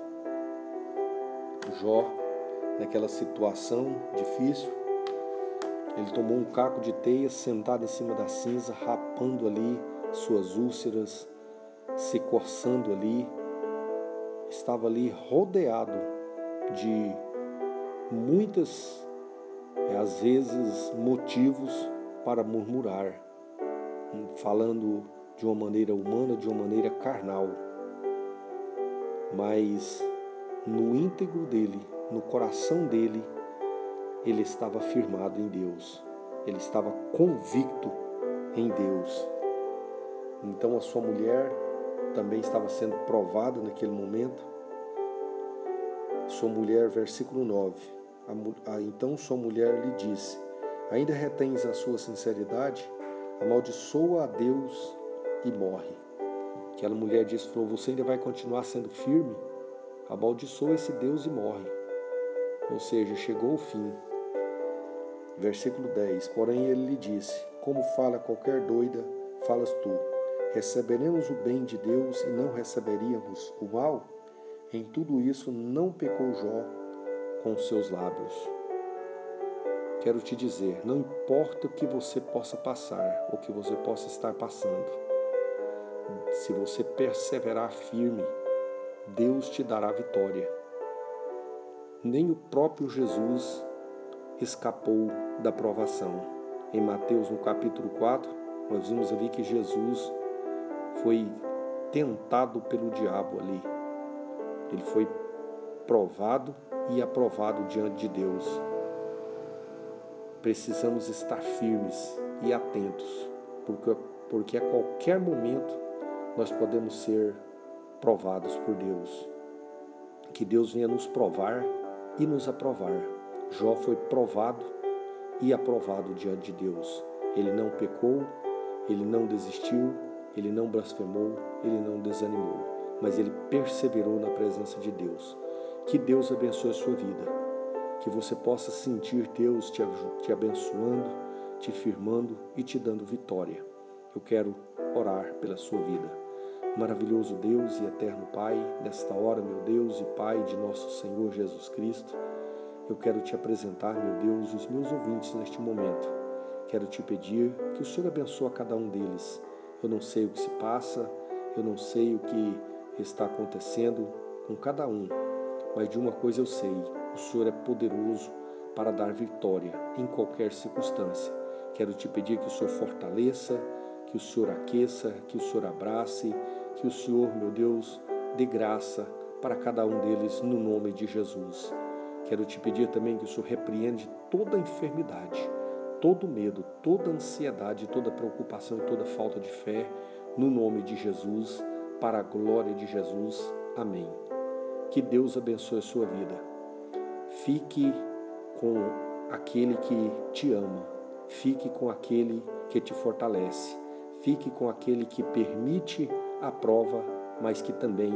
Jó, naquela situação difícil, ele tomou um caco de teia, sentado em cima da cinza, rapando ali suas úlceras, se coçando ali. Estava ali rodeado de muitas, é, às vezes, motivos para murmurar, falando de uma maneira humana, de uma maneira carnal. Mas no íntegro dele, no coração dele, ele estava firmado em Deus, ele estava convicto em Deus. Então a sua mulher também estava sendo provada naquele momento. Sua mulher, versículo 9. Então sua mulher lhe disse: Ainda retens a sua sinceridade? Amaldiçoa a Deus e morre. Aquela mulher disse: falou, Você ainda vai continuar sendo firme? Amaldiçoa esse Deus e morre. Ou seja, chegou o fim. Versículo 10: Porém ele lhe disse: Como fala qualquer doida, falas tu. Receberemos o bem de Deus e não receberíamos o mal? Em tudo isso não pecou Jó com seus lábios. Quero te dizer, não importa o que você possa passar, o que você possa estar passando, se você perseverar firme, Deus te dará vitória. Nem o próprio Jesus escapou da provação. Em Mateus, no capítulo 4, nós vimos ali que Jesus foi tentado pelo diabo ali. Ele foi provado e aprovado diante de Deus. Precisamos estar firmes e atentos, porque, porque a qualquer momento nós podemos ser provados por Deus. Que Deus venha nos provar e nos aprovar. Jó foi provado e aprovado diante de Deus. Ele não pecou, ele não desistiu, ele não blasfemou, ele não desanimou, mas ele perseverou na presença de Deus. Que Deus abençoe a sua vida, que você possa sentir Deus te, te abençoando, te firmando e te dando vitória. eu quero orar pela sua vida. Maravilhoso Deus e eterno Pai, nesta hora, meu Deus e Pai de nosso Senhor Jesus Cristo, eu quero te apresentar, meu Deus, os meus ouvintes neste momento. Quero te pedir que o Senhor abençoe a cada um deles. Eu não sei o que se passa, eu não sei o que está acontecendo com cada um, mas de uma coisa eu sei: o Senhor é poderoso para dar vitória em qualquer circunstância. Quero te pedir que o Senhor fortaleça, que o Senhor aqueça, que o Senhor abrace, que o Senhor, meu Deus, dê graça para cada um deles no nome de Jesus. Quero te pedir também que o Senhor repreende toda enfermidade, todo medo, toda ansiedade, toda preocupação e toda falta de fé, no nome de Jesus, para a glória de Jesus. Amém. Que Deus abençoe a sua vida. Fique com aquele que te ama. Fique com aquele que te fortalece. Fique com aquele que permite a prova, mas que também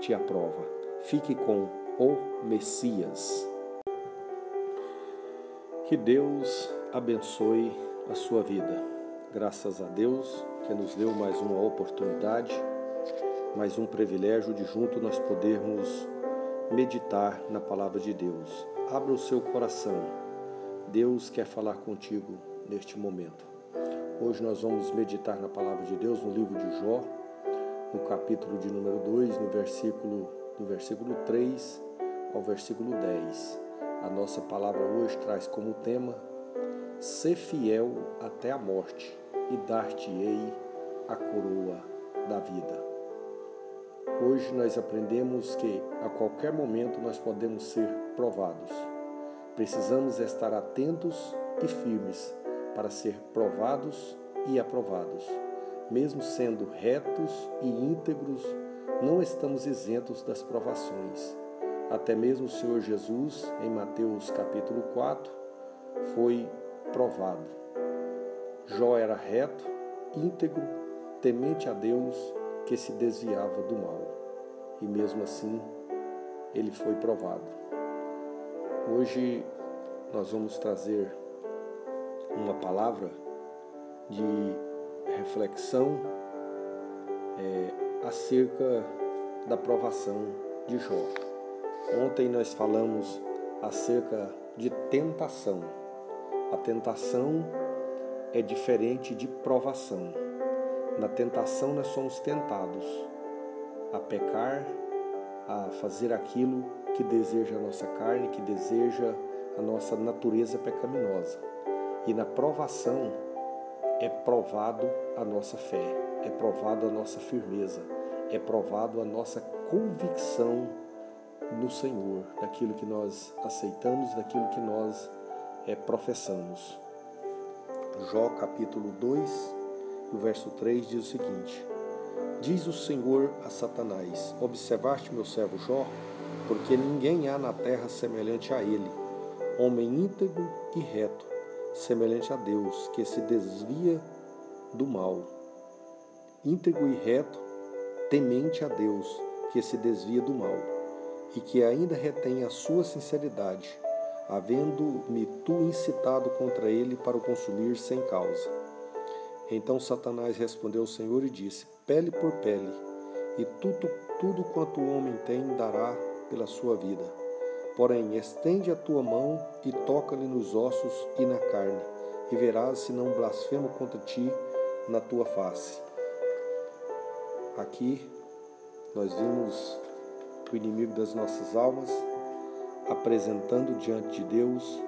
te aprova. Fique com o Messias. Que Deus abençoe a sua vida. Graças a Deus que nos deu mais uma oportunidade, mais um privilégio de junto nós podermos meditar na palavra de Deus. Abra o seu coração. Deus quer falar contigo neste momento. Hoje nós vamos meditar na palavra de Deus no livro de Jó, no capítulo de número 2, no versículo do versículo 3 ao versículo 10. A nossa palavra hoje traz como tema: Ser fiel até a morte e dar-te-ei a coroa da vida. Hoje nós aprendemos que a qualquer momento nós podemos ser provados. Precisamos estar atentos e firmes para ser provados e aprovados. Mesmo sendo retos e íntegros, não estamos isentos das provações até mesmo o Senhor Jesus, em Mateus capítulo 4, foi provado. Jó era reto, íntegro, temente a Deus, que se desviava do mal. E mesmo assim, ele foi provado. Hoje nós vamos trazer uma palavra de reflexão é, acerca da provação de Jó. Ontem nós falamos acerca de tentação. A tentação é diferente de provação. Na tentação nós somos tentados a pecar, a fazer aquilo que deseja a nossa carne, que deseja a nossa natureza pecaminosa. E na provação é provado a nossa fé, é provado a nossa firmeza, é provado a nossa convicção no Senhor, daquilo que nós aceitamos, daquilo que nós é, professamos. Jó capítulo 2, o verso 3 diz o seguinte: Diz o Senhor a Satanás: Observaste meu servo Jó, porque ninguém há na terra semelhante a ele, homem íntegro e reto, semelhante a Deus, que se desvia do mal. Íntegro e reto, temente a Deus, que se desvia do mal e que ainda retém a sua sinceridade, havendo-me tu incitado contra ele para o consumir sem causa. Então Satanás respondeu ao Senhor e disse: Pele por pele, e tudo, tudo quanto o homem tem dará pela sua vida. Porém, estende a tua mão e toca-lhe nos ossos e na carne, e verás se não blasfemo contra ti na tua face. Aqui nós vimos o inimigo das nossas almas, apresentando diante de Deus,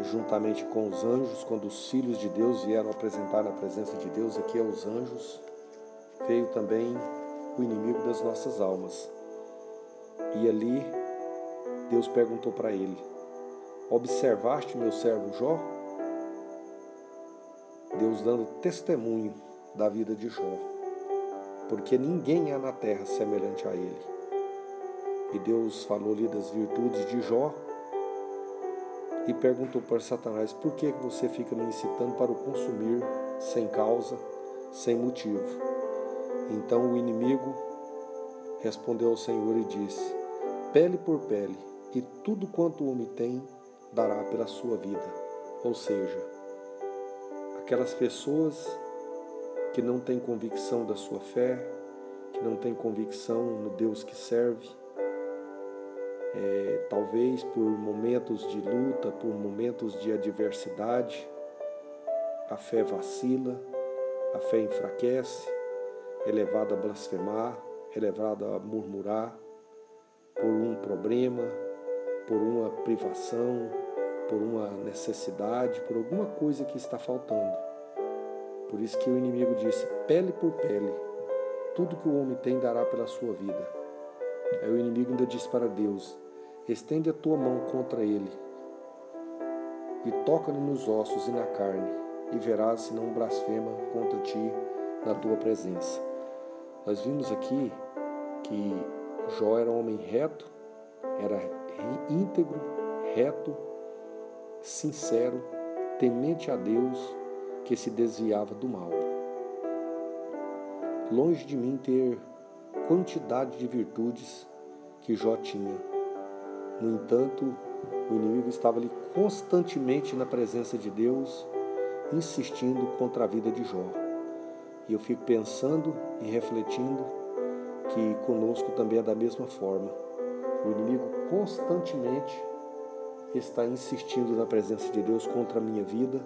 juntamente com os anjos, quando os filhos de Deus vieram apresentar na presença de Deus, aqui é os anjos, veio também o inimigo das nossas almas. E ali Deus perguntou para ele: Observaste meu servo Jó? Deus dando testemunho da vida de Jó porque ninguém há na terra semelhante a ele. E Deus falou-lhe das virtudes de Jó e perguntou para Satanás: Por que você fica me incitando para o consumir sem causa, sem motivo? Então o inimigo respondeu ao Senhor e disse: Pele por pele, e tudo quanto o homem tem dará pela sua vida. Ou seja, aquelas pessoas que não têm convicção da sua fé, que não têm convicção no Deus que serve, é, talvez por momentos de luta, por momentos de adversidade, a fé vacila, a fé enfraquece, é levada a blasfemar, é levada a murmurar por um problema, por uma privação, por uma necessidade, por alguma coisa que está faltando. Por isso que o inimigo disse: pele por pele, tudo que o homem tem dará pela sua vida. Aí o inimigo ainda disse para Deus: estende a tua mão contra ele e toca-lhe nos ossos e na carne, e verás se não blasfema contra ti na tua presença. Nós vimos aqui que Jó era um homem reto, era íntegro, reto, sincero, temente a Deus, que se desviava do mal. Longe de mim ter quantidade de virtudes que Jó tinha. No entanto, o inimigo estava ali constantemente na presença de Deus, insistindo contra a vida de Jó. E eu fico pensando e refletindo que conosco também é da mesma forma. O inimigo constantemente está insistindo na presença de Deus contra a minha vida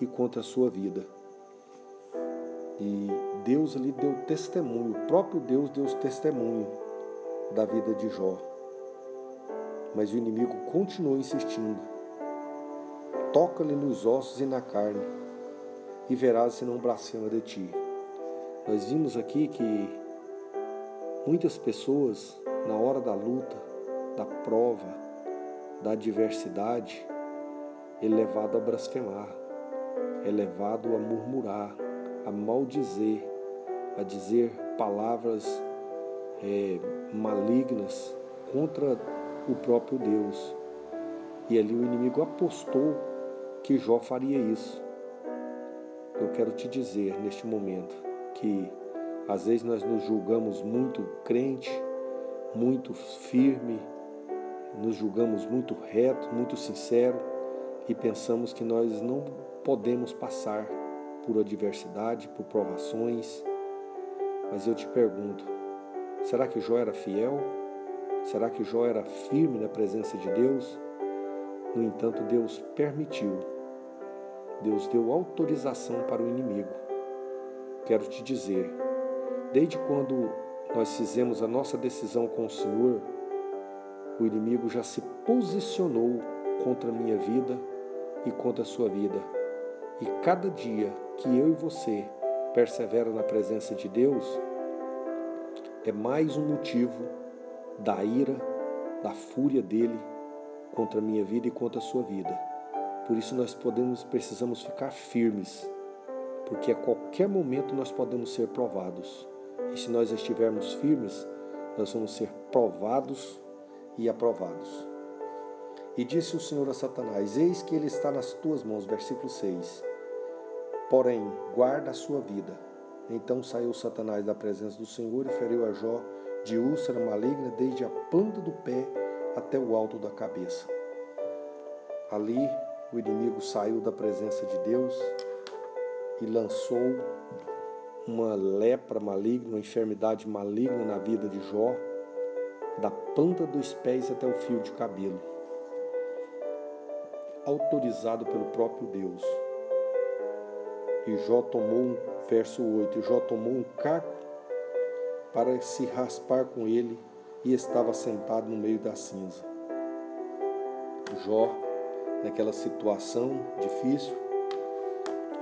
e contra a sua vida. E Deus ali deu testemunho, o próprio Deus deu testemunho da vida de Jó. Mas o inimigo continuou insistindo. Toca-lhe nos ossos e na carne, e verás se não blasfema de ti. Nós vimos aqui que muitas pessoas, na hora da luta, da prova, da adversidade, é levado a blasfemar, é levado a murmurar, a maldizer, a dizer palavras é, malignas contra o próprio Deus. E ali o inimigo apostou que Jó faria isso. Eu quero te dizer neste momento que às vezes nós nos julgamos muito crente, muito firme, nos julgamos muito reto, muito sincero e pensamos que nós não podemos passar por adversidade, por provações. Mas eu te pergunto, será que Jó era fiel? Será que Jó era firme na presença de Deus? No entanto, Deus permitiu. Deus deu autorização para o inimigo. Quero te dizer, desde quando nós fizemos a nossa decisão com o Senhor, o inimigo já se posicionou contra a minha vida e contra a sua vida. E cada dia que eu e você persevera na presença de Deus, é mais um motivo da ira, da fúria dele contra a minha vida e contra a sua vida. Por isso nós podemos, precisamos ficar firmes, porque a qualquer momento nós podemos ser provados. E se nós estivermos firmes, nós vamos ser provados e aprovados. E disse o Senhor a Satanás: Eis que ele está nas tuas mãos. Versículo 6. Porém, guarda a sua vida. Então saiu Satanás da presença do Senhor e feriu a Jó de úlcera maligna desde a planta do pé até o alto da cabeça. Ali o inimigo saiu da presença de Deus e lançou uma lepra maligna, uma enfermidade maligna na vida de Jó, da planta dos pés até o fio de cabelo, autorizado pelo próprio Deus. E Jó tomou, verso 8, Jó tomou um caco para se raspar com ele e estava sentado no meio da cinza. Jó, naquela situação difícil,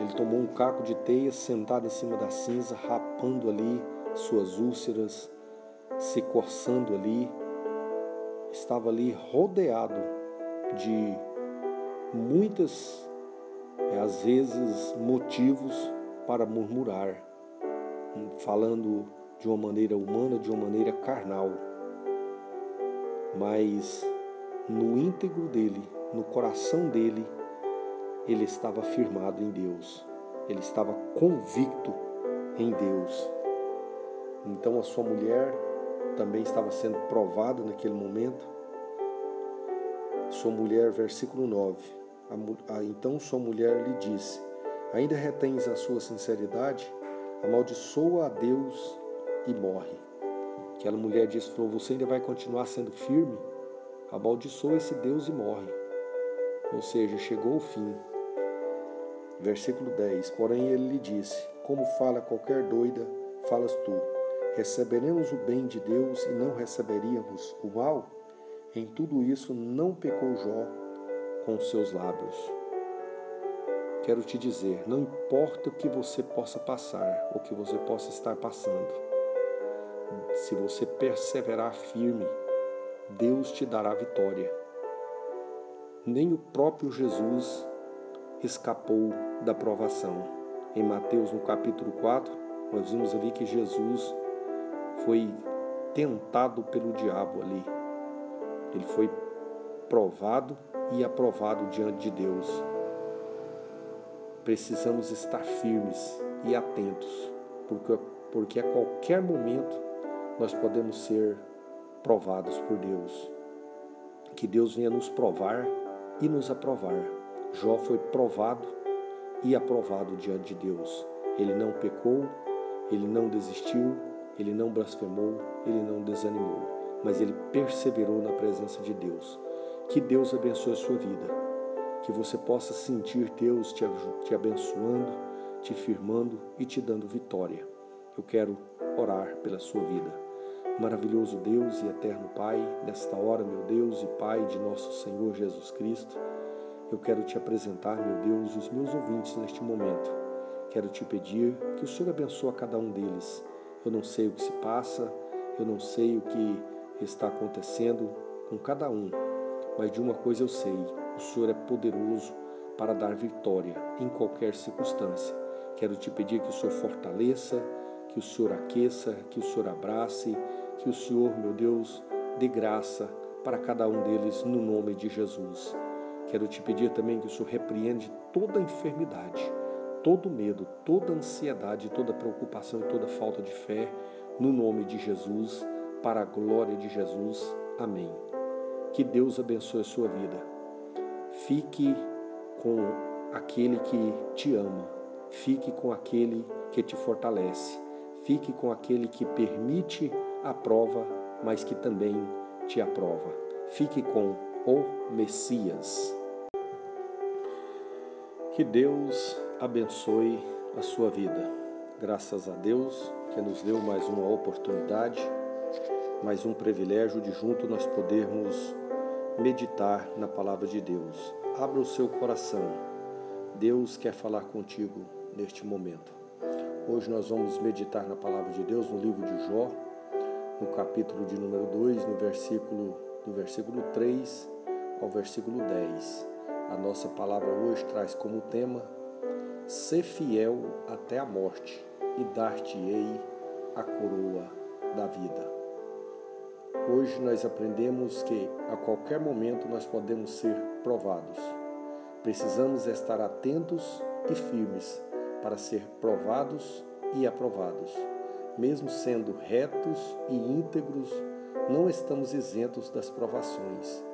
ele tomou um caco de teia, sentado em cima da cinza, rapando ali suas úlceras, se coçando ali, estava ali rodeado de muitas, eh, às vezes, motivos para murmurar, falando de uma maneira humana, de uma maneira carnal. Mas no íntegro dele, no coração dele, ele estava firmado em Deus, ele estava convicto em Deus. Então a sua mulher também estava sendo provada naquele momento. Sua mulher, versículo 9. A, a, então sua mulher lhe disse: ainda retens a sua sinceridade, amaldiçoa a Deus e morre. Aquela mulher disse: falou, Você ainda vai continuar sendo firme? Amaldiçoa esse Deus e morre. Ou seja, chegou o fim. Versículo 10: Porém ele lhe disse: Como fala qualquer doida, falas tu. Receberemos o bem de Deus e não receberíamos o mal? Em tudo isso não pecou Jó com seus lábios. Quero te dizer, não importa o que você possa passar, o que você possa estar passando, se você perseverar firme, Deus te dará vitória. Nem o próprio Jesus escapou da provação. Em Mateus, no capítulo 4, nós vimos ali que Jesus foi tentado pelo diabo ali. Ele foi provado e aprovado diante de Deus. Precisamos estar firmes e atentos, porque, porque a qualquer momento nós podemos ser provados por Deus. Que Deus venha nos provar e nos aprovar. Jó foi provado e aprovado diante de Deus. Ele não pecou, ele não desistiu, ele não blasfemou, ele não desanimou, mas ele perseverou na presença de Deus. Que Deus abençoe a sua vida, que você possa sentir Deus te, te abençoando, te firmando e te dando vitória. Eu quero orar pela sua vida. Maravilhoso Deus e eterno Pai, nesta hora, meu Deus e Pai de nosso Senhor Jesus Cristo, eu quero te apresentar, meu Deus, os meus ouvintes neste momento. Quero te pedir que o Senhor abençoe a cada um deles. Eu não sei o que se passa, eu não sei o que está acontecendo com cada um, mas de uma coisa eu sei: o Senhor é poderoso para dar vitória em qualquer circunstância. Quero te pedir que o Senhor fortaleça, que o Senhor aqueça, que o Senhor abrace, que o Senhor, meu Deus, dê graça para cada um deles no nome de Jesus. Quero te pedir também que o Senhor repreende toda enfermidade, todo medo, toda ansiedade, toda preocupação e toda falta de fé, no nome de Jesus, para a glória de Jesus. Amém. Que Deus abençoe a sua vida. Fique com aquele que te ama, fique com aquele que te fortalece, fique com aquele que permite aprova, mas que também te aprova. Fique com o Messias. Que Deus abençoe a sua vida. Graças a Deus que nos deu mais uma oportunidade, mais um privilégio de junto nós podermos meditar na palavra de Deus. Abra o seu coração. Deus quer falar contigo neste momento. Hoje nós vamos meditar na palavra de Deus no livro de Jó, no capítulo de número 2, no versículo, do versículo 3 ao versículo 10. A nossa palavra hoje traz como tema: Ser fiel até a morte e dar-te-ei a coroa da vida. Hoje nós aprendemos que a qualquer momento nós podemos ser provados. Precisamos estar atentos e firmes para ser provados e aprovados mesmo sendo retos e íntegros, não estamos isentos das provações.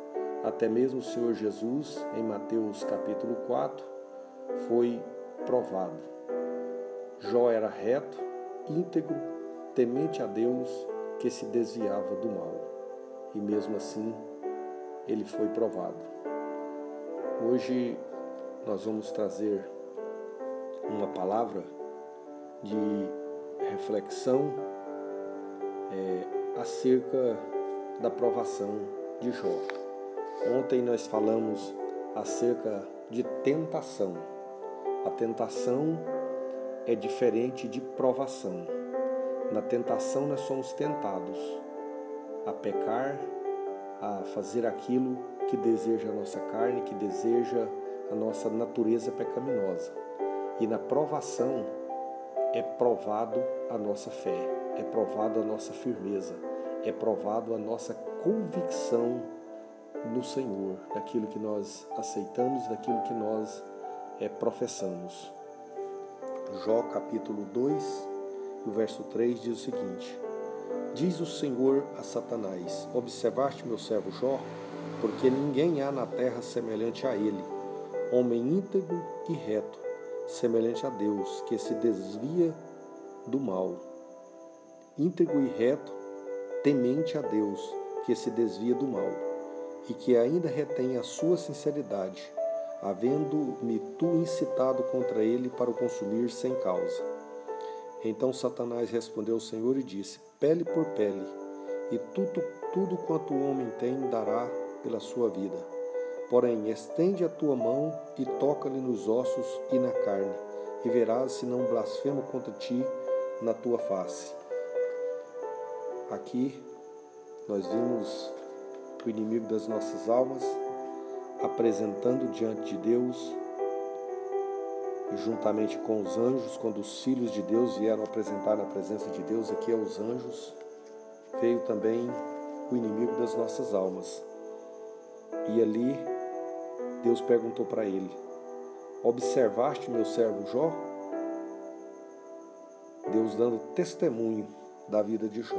Até mesmo o Senhor Jesus, em Mateus capítulo 4, foi provado. Jó era reto, íntegro, temente a Deus, que se desviava do mal. E mesmo assim, ele foi provado. Hoje nós vamos trazer uma palavra de reflexão é, acerca da provação de Jó. Ontem nós falamos acerca de tentação. A tentação é diferente de provação. Na tentação nós somos tentados a pecar, a fazer aquilo que deseja a nossa carne, que deseja a nossa natureza pecaminosa. E na provação é provado a nossa fé, é provado a nossa firmeza, é provado a nossa convicção no Senhor, daquilo que nós aceitamos, daquilo que nós é, professamos. Jó capítulo 2, o verso 3 diz o seguinte: Diz o Senhor a Satanás: Observaste meu servo Jó, porque ninguém há na terra semelhante a ele, homem íntegro e reto semelhante a Deus, que se desvia do mal. Íntegro e reto, temente a Deus, que se desvia do mal, e que ainda retém a sua sinceridade, havendo-me tu incitado contra ele para o consumir sem causa. Então Satanás respondeu ao Senhor e disse: Pele por pele, e tudo, tudo quanto o homem tem dará pela sua vida. Porém, estende a tua mão e toca-lhe nos ossos e na carne, e verás se não blasfemo contra ti na tua face. Aqui nós vimos o inimigo das nossas almas apresentando diante de Deus, juntamente com os anjos, quando os filhos de Deus vieram apresentar na presença de Deus, aqui aos anjos, veio também o inimigo das nossas almas. E ali Deus perguntou para ele: Observaste meu servo Jó? Deus dando testemunho da vida de Jó,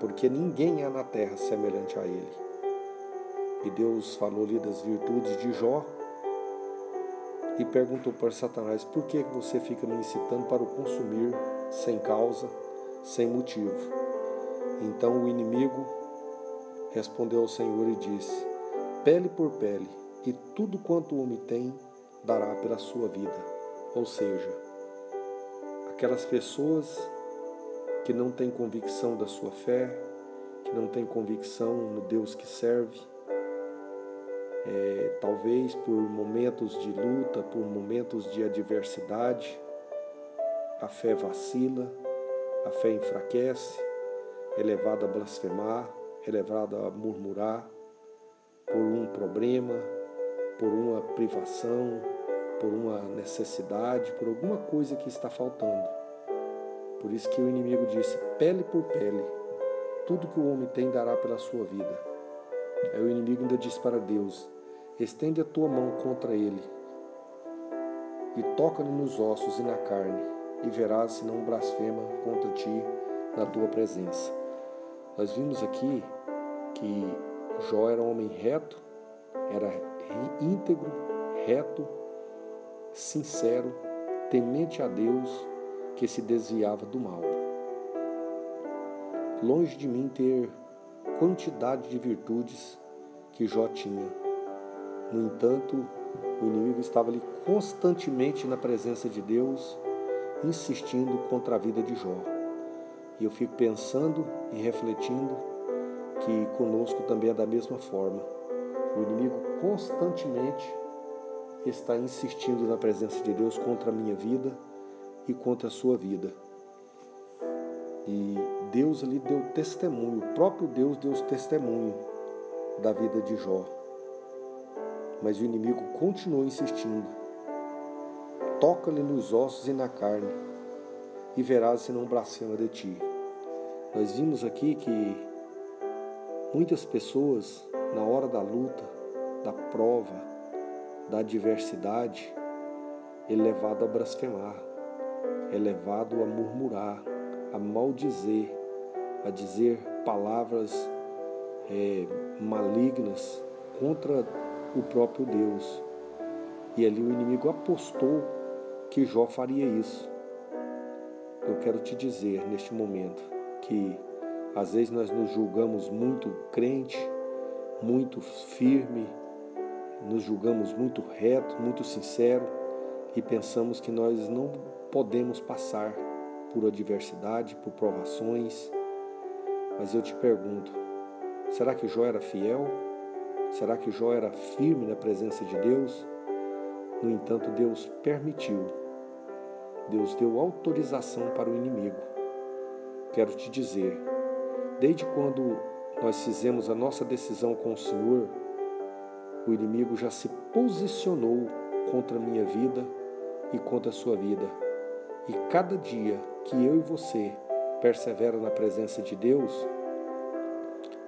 porque ninguém há na terra semelhante a ele. E Deus falou-lhe das virtudes de Jó e perguntou para Satanás: Por que você fica me incitando para o consumir sem causa, sem motivo? Então o inimigo respondeu ao Senhor e disse: Pele por pele, e tudo quanto o homem tem dará pela sua vida. Ou seja, aquelas pessoas que não têm convicção da sua fé, que não têm convicção no Deus que serve, é, talvez por momentos de luta, por momentos de adversidade, a fé vacila, a fé enfraquece, é levada a blasfemar, é levada a murmurar por um problema, por uma privação, por uma necessidade, por alguma coisa que está faltando. Por isso que o inimigo disse: pele por pele, tudo que o homem tem dará pela sua vida. Aí o inimigo ainda disse para Deus: estende a tua mão contra ele e toca-lhe nos ossos e na carne, e verás se não blasfema contra ti na tua presença. Nós vimos aqui que Jó era um homem reto, era íntegro, reto, sincero, temente a Deus, que se desviava do mal. Longe de mim ter quantidade de virtudes que Jó tinha. No entanto, o inimigo estava ali constantemente na presença de Deus, insistindo contra a vida de Jó. E eu fico pensando e refletindo que conosco também é da mesma forma. O inimigo constantemente está insistindo na presença de Deus contra a minha vida e contra a sua vida. E Deus ali deu testemunho, o próprio Deus deu testemunho da vida de Jó. Mas o inimigo continuou insistindo. Toca-lhe nos ossos e na carne, e verás se não blasfema de ti. Nós vimos aqui que Muitas pessoas, na hora da luta, da prova, da adversidade, é levado a blasfemar, é levado a murmurar, a maldizer, a dizer palavras é, malignas contra o próprio Deus. E ali o inimigo apostou que Jó faria isso. Eu quero te dizer neste momento que às vezes nós nos julgamos muito crente, muito firme, nos julgamos muito reto, muito sincero e pensamos que nós não podemos passar por adversidade, por provações. Mas eu te pergunto, será que Jó era fiel? Será que Jó era firme na presença de Deus? No entanto, Deus permitiu. Deus deu autorização para o inimigo. Quero te dizer, Desde quando nós fizemos a nossa decisão com o Senhor, o inimigo já se posicionou contra a minha vida e contra a sua vida. E cada dia que eu e você persevera na presença de Deus,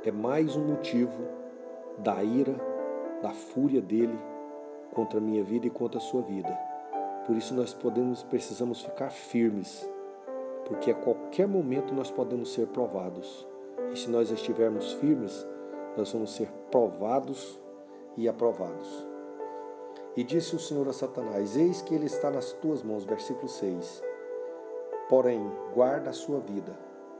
é mais um motivo da ira, da fúria dele contra a minha vida e contra a sua vida. Por isso nós podemos, precisamos ficar firmes, porque a qualquer momento nós podemos ser provados. E se nós estivermos firmes, nós vamos ser provados e aprovados. E disse o Senhor a Satanás: Eis que ele está nas tuas mãos. Versículo 6. Porém, guarda a sua vida.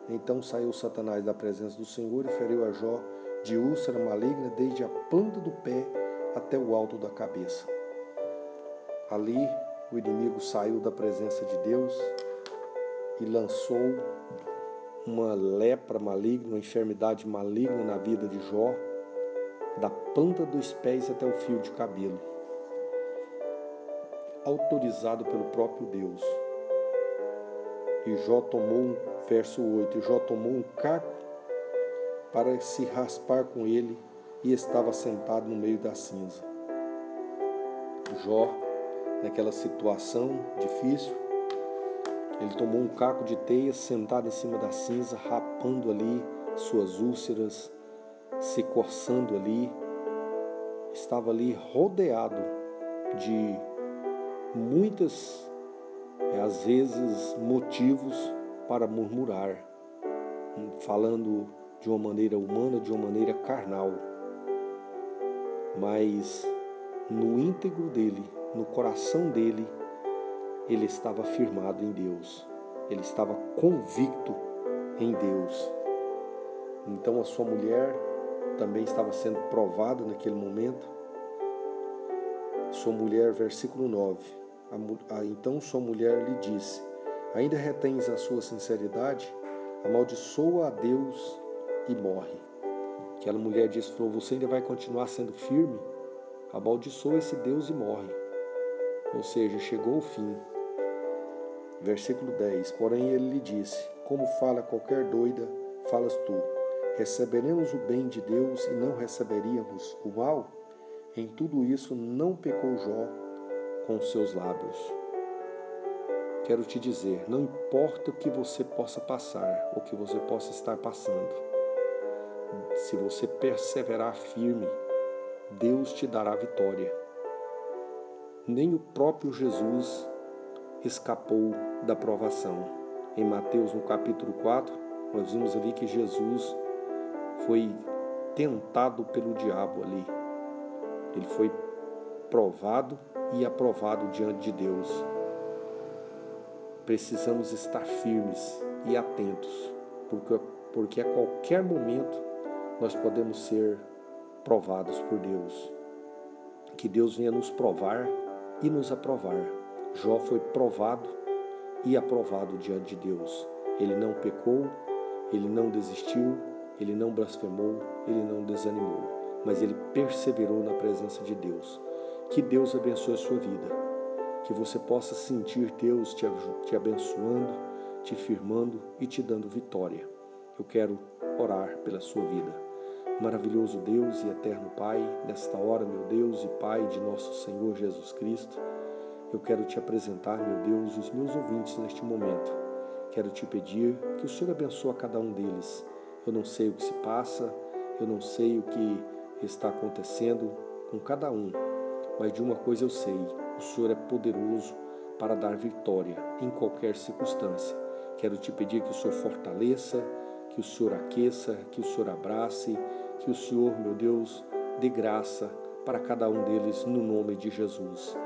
Então saiu Satanás da presença do Senhor e feriu a Jó de úlcera maligna desde a planta do pé até o alto da cabeça. Ali o inimigo saiu da presença de Deus e lançou uma lepra maligna, uma enfermidade maligna na vida de Jó, da planta dos pés até o fio de cabelo, autorizado pelo próprio Deus. E Jó tomou, verso 8, Jó tomou um caco para se raspar com ele e estava sentado no meio da cinza. Jó, naquela situação difícil, ele tomou um caco de teia, sentado em cima da cinza, rapando ali suas úlceras, se coçando ali. Estava ali rodeado de muitas, é, às vezes, motivos para murmurar, falando de uma maneira humana, de uma maneira carnal. Mas no íntegro dele, no coração dele, ele estava firmado em Deus, ele estava convicto em Deus. Então a sua mulher também estava sendo provada naquele momento. Sua mulher, versículo 9. Então sua mulher lhe disse: Ainda retens a sua sinceridade? Amaldiçoa a Deus e morre. Aquela mulher disse: falou, Você ainda vai continuar sendo firme? Amaldiçoa esse Deus e morre. Ou seja, chegou o fim. Versículo 10: Porém ele lhe disse: Como fala qualquer doida, falas tu. Receberemos o bem de Deus e não receberíamos o mal? Em tudo isso não pecou Jó com seus lábios. Quero te dizer, não importa o que você possa passar, o que você possa estar passando, se você perseverar firme, Deus te dará vitória. Nem o próprio Jesus escapou da provação. Em Mateus, no capítulo 4, nós vimos ali que Jesus foi tentado pelo diabo ali. Ele foi provado e aprovado diante de Deus. Precisamos estar firmes e atentos, porque, porque a qualquer momento nós podemos ser provados por Deus. Que Deus venha nos provar e nos aprovar. Jó foi provado e aprovado diante de Deus. Ele não pecou, ele não desistiu, ele não blasfemou, ele não desanimou, mas ele perseverou na presença de Deus. Que Deus abençoe a sua vida, que você possa sentir Deus te, te abençoando, te firmando e te dando vitória. Eu quero orar pela sua vida. Maravilhoso Deus e eterno Pai, nesta hora, meu Deus e Pai de nosso Senhor Jesus Cristo, eu quero te apresentar, meu Deus, os meus ouvintes neste momento. Quero te pedir que o Senhor abençoe a cada um deles. Eu não sei o que se passa, eu não sei o que está acontecendo com cada um, mas de uma coisa eu sei: o Senhor é poderoso para dar vitória em qualquer circunstância. Quero te pedir que o Senhor fortaleça, que o Senhor aqueça, que o Senhor abrace, que o Senhor, meu Deus, dê graça para cada um deles no nome de Jesus.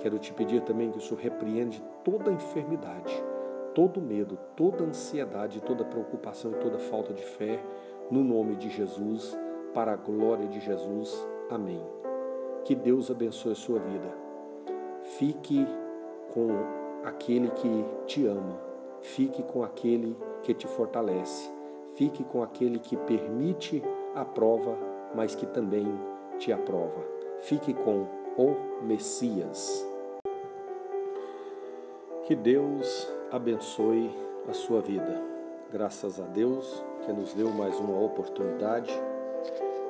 Quero te pedir também que o Senhor repreende toda enfermidade, todo medo, toda ansiedade, toda preocupação e toda falta de fé, no nome de Jesus, para a glória de Jesus. Amém. Que Deus abençoe a sua vida. Fique com aquele que te ama. Fique com aquele que te fortalece. Fique com aquele que permite a prova, mas que também te aprova. Fique com o Messias. Que Deus abençoe a sua vida. Graças a Deus que nos deu mais uma oportunidade,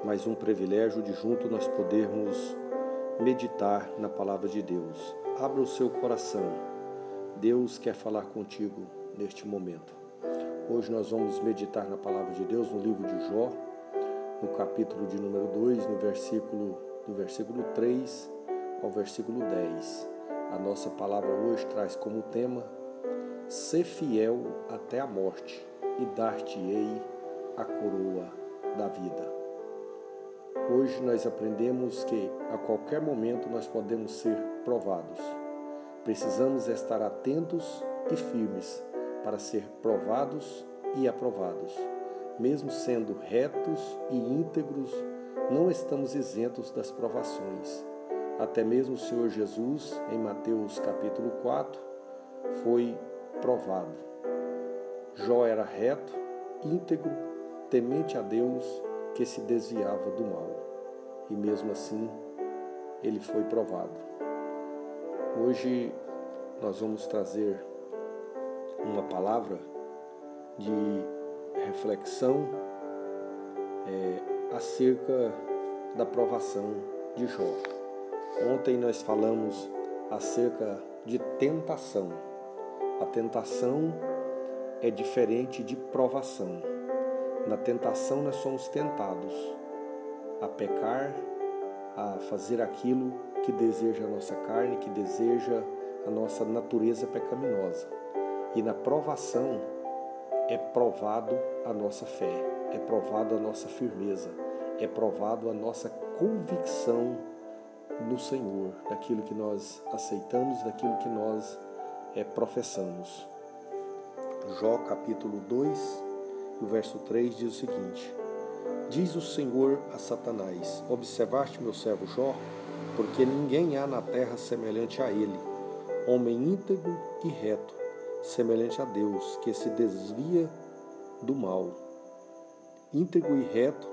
mais um privilégio de junto nós podermos meditar na palavra de Deus. Abra o seu coração. Deus quer falar contigo neste momento. Hoje nós vamos meditar na palavra de Deus no livro de Jó, no capítulo de número 2, no versículo do versículo 3 ao versículo 10. A nossa palavra hoje traz como tema: Ser fiel até a morte, e dar-te-ei a coroa da vida. Hoje nós aprendemos que a qualquer momento nós podemos ser provados. Precisamos estar atentos e firmes para ser provados e aprovados. Mesmo sendo retos e íntegros, não estamos isentos das provações. Até mesmo o Senhor Jesus, em Mateus capítulo 4, foi provado. Jó era reto, íntegro, temente a Deus, que se desviava do mal. E mesmo assim, ele foi provado. Hoje nós vamos trazer uma palavra de reflexão é, acerca da provação de Jó. Ontem nós falamos acerca de tentação. A tentação é diferente de provação. Na tentação nós somos tentados a pecar, a fazer aquilo que deseja a nossa carne, que deseja a nossa natureza pecaminosa. E na provação é provado a nossa fé, é provado a nossa firmeza, é provado a nossa convicção no Senhor, daquilo que nós aceitamos, daquilo que nós é, professamos. Jó capítulo 2, o verso 3 diz o seguinte: Diz o Senhor a Satanás: Observaste meu servo Jó, porque ninguém há na terra semelhante a ele, homem íntegro e reto, semelhante a Deus, que se desvia do mal. Íntegro e reto,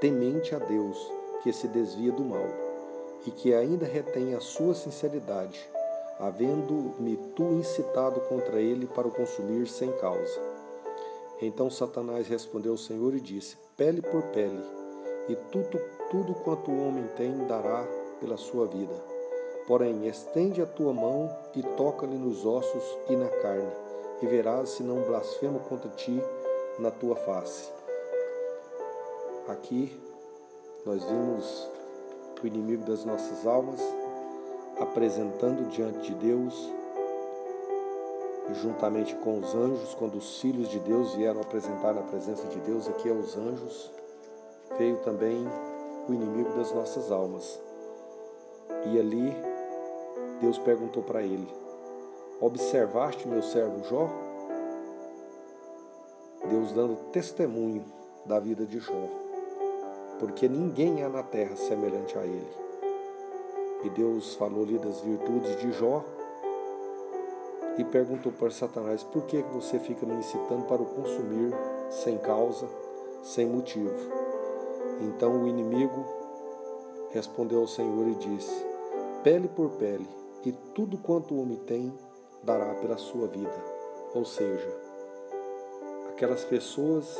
temente a Deus, que se desvia do mal, e que ainda retém a sua sinceridade, havendo-me tu incitado contra ele para o consumir sem causa. Então Satanás respondeu ao Senhor e disse: Pele por pele, e tudo, tudo quanto o homem tem dará pela sua vida. Porém, estende a tua mão e toca-lhe nos ossos e na carne, e verás se não blasfemo contra ti na tua face. Aqui nós vimos o inimigo das nossas almas apresentando diante de Deus, juntamente com os anjos, quando os filhos de Deus vieram apresentar na presença de Deus, aqui aos anjos, veio também o inimigo das nossas almas. E ali Deus perguntou para ele: Observaste meu servo Jó? Deus dando testemunho da vida de Jó, porque ninguém há na terra semelhante a ele. E Deus falou-lhe das virtudes de Jó e perguntou para Satanás: Por que você fica me incitando para o consumir sem causa, sem motivo? Então o inimigo respondeu ao Senhor e disse: Pele por pele, e tudo quanto o homem tem dará pela sua vida. Ou seja, aquelas pessoas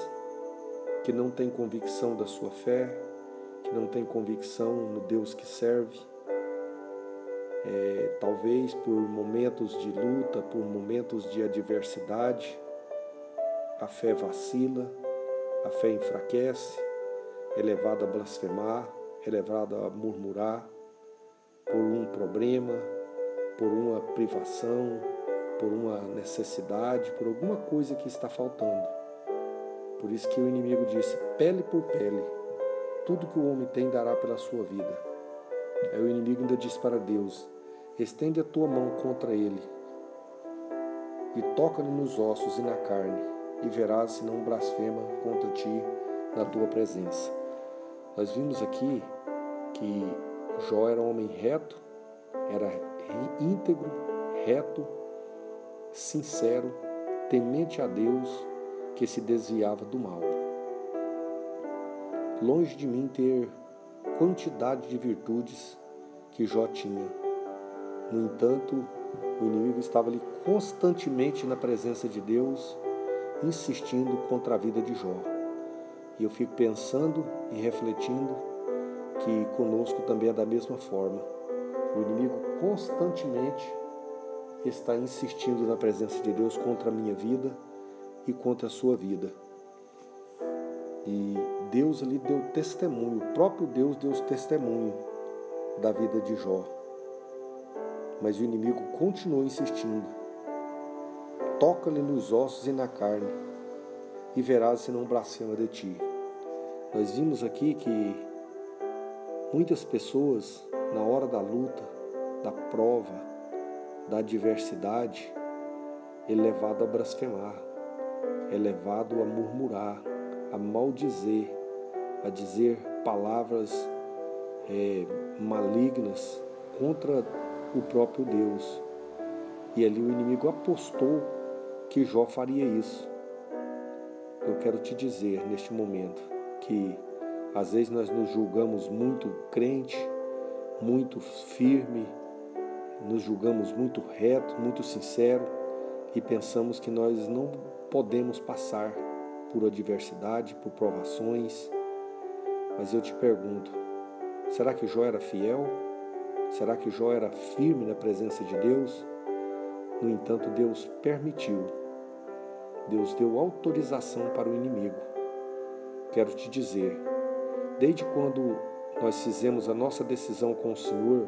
que não têm convicção da sua fé, que não têm convicção no Deus que serve, é, talvez por momentos de luta, por momentos de adversidade, a fé vacila, a fé enfraquece, é levada a blasfemar, é levada a murmurar por um problema, por uma privação, por uma necessidade, por alguma coisa que está faltando. Por isso que o inimigo disse: pele por pele, tudo que o homem tem dará pela sua vida. Aí o inimigo ainda disse para Deus: estende a tua mão contra ele e toca-lhe nos ossos e na carne, e verás se não blasfema contra ti na tua presença. Nós vimos aqui que Jó era um homem reto, era íntegro, reto, sincero, temente a Deus, que se desviava do mal. Longe de mim ter quantidade de virtudes que Jó tinha. No entanto, o inimigo estava ali constantemente na presença de Deus, insistindo contra a vida de Jó. E eu fico pensando e refletindo que conosco também é da mesma forma. O inimigo constantemente está insistindo na presença de Deus contra a minha vida e contra a sua vida. E Deus ali deu testemunho, o próprio Deus deu testemunho da vida de Jó. Mas o inimigo continuou insistindo. Toca-lhe nos ossos e na carne, e verás se não blasfema de ti. Nós vimos aqui que Muitas pessoas, na hora da luta, da prova, da adversidade, é levado a blasfemar, é levado a murmurar, a maldizer, a dizer palavras é, malignas contra o próprio Deus. E ali o inimigo apostou que Jó faria isso. Eu quero te dizer neste momento que às vezes nós nos julgamos muito crente, muito firme, nos julgamos muito reto, muito sincero e pensamos que nós não podemos passar por adversidade, por provações. Mas eu te pergunto, será que Jó era fiel? Será que Jó era firme na presença de Deus? No entanto, Deus permitiu, Deus deu autorização para o inimigo. Quero te dizer, Desde quando nós fizemos a nossa decisão com o Senhor,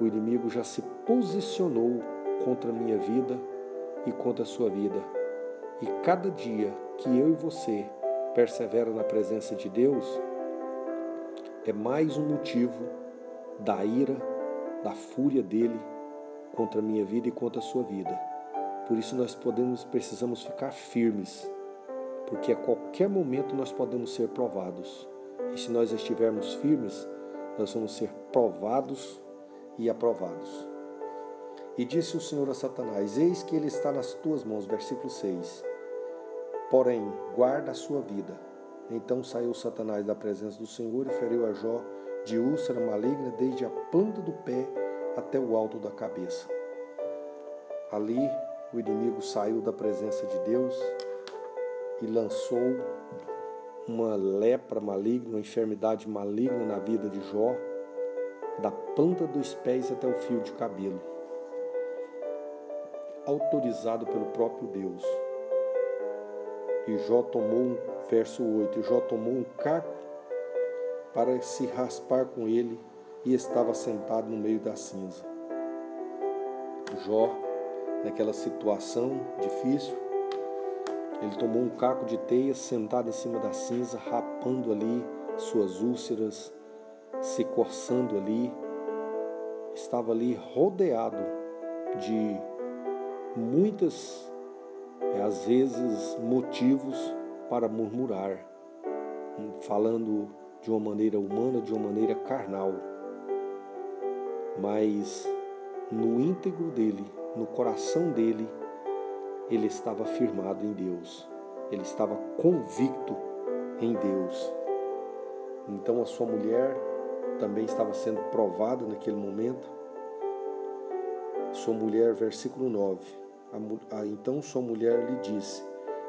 o inimigo já se posicionou contra a minha vida e contra a sua vida. E cada dia que eu e você persevera na presença de Deus, é mais um motivo da ira, da fúria dele contra a minha vida e contra a sua vida. Por isso nós podemos, precisamos ficar firmes, porque a qualquer momento nós podemos ser provados. E se nós estivermos firmes, nós vamos ser provados e aprovados. E disse o Senhor a Satanás: Eis que ele está nas tuas mãos. Versículo 6. Porém, guarda a sua vida. Então saiu Satanás da presença do Senhor e feriu a Jó de úlcera maligna desde a planta do pé até o alto da cabeça. Ali o inimigo saiu da presença de Deus e lançou uma lepra maligna, uma enfermidade maligna na vida de Jó, da planta dos pés até o fio de cabelo, autorizado pelo próprio Deus. E Jó tomou, verso 8, e Jó tomou um caco para se raspar com ele e estava sentado no meio da cinza. Jó, naquela situação difícil, ele tomou um caco de teia, sentado em cima da cinza, rapando ali suas úlceras, se coçando ali. Estava ali rodeado de muitas, é, às vezes, motivos para murmurar, falando de uma maneira humana, de uma maneira carnal. Mas no íntegro dele, no coração dele, ele estava firmado em Deus, ele estava convicto em Deus. Então a sua mulher também estava sendo provada naquele momento. Sua mulher, versículo 9. Então sua mulher lhe disse: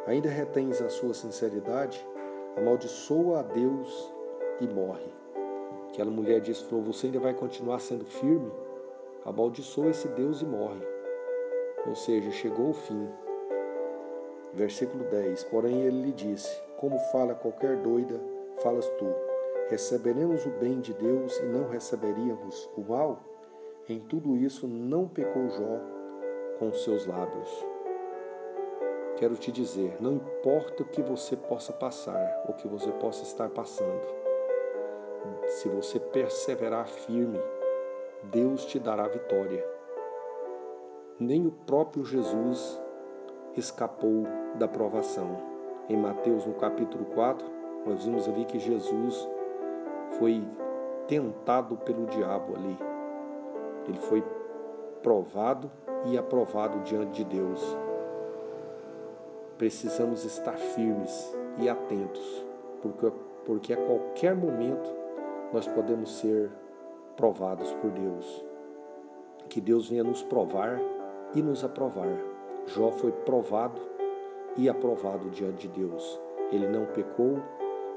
Ainda retens a sua sinceridade? Amaldiçoa a Deus e morre. Aquela mulher disse: falou, Você ainda vai continuar sendo firme? Amaldiçoa esse Deus e morre. Ou seja, chegou o fim. Versículo 10: Porém ele lhe disse: Como fala qualquer doida, falas tu: Receberemos o bem de Deus e não receberíamos o mal? Em tudo isso não pecou Jó com seus lábios. Quero te dizer, não importa o que você possa passar, o que você possa estar passando, se você perseverar firme, Deus te dará vitória. Nem o próprio Jesus escapou da provação. Em Mateus, no capítulo 4, nós vimos ali que Jesus foi tentado pelo diabo ali. Ele foi provado e aprovado diante de Deus. Precisamos estar firmes e atentos, porque, porque a qualquer momento nós podemos ser provados por Deus. Que Deus venha nos provar e nos aprovar. Jó foi provado e aprovado diante de Deus. Ele não pecou,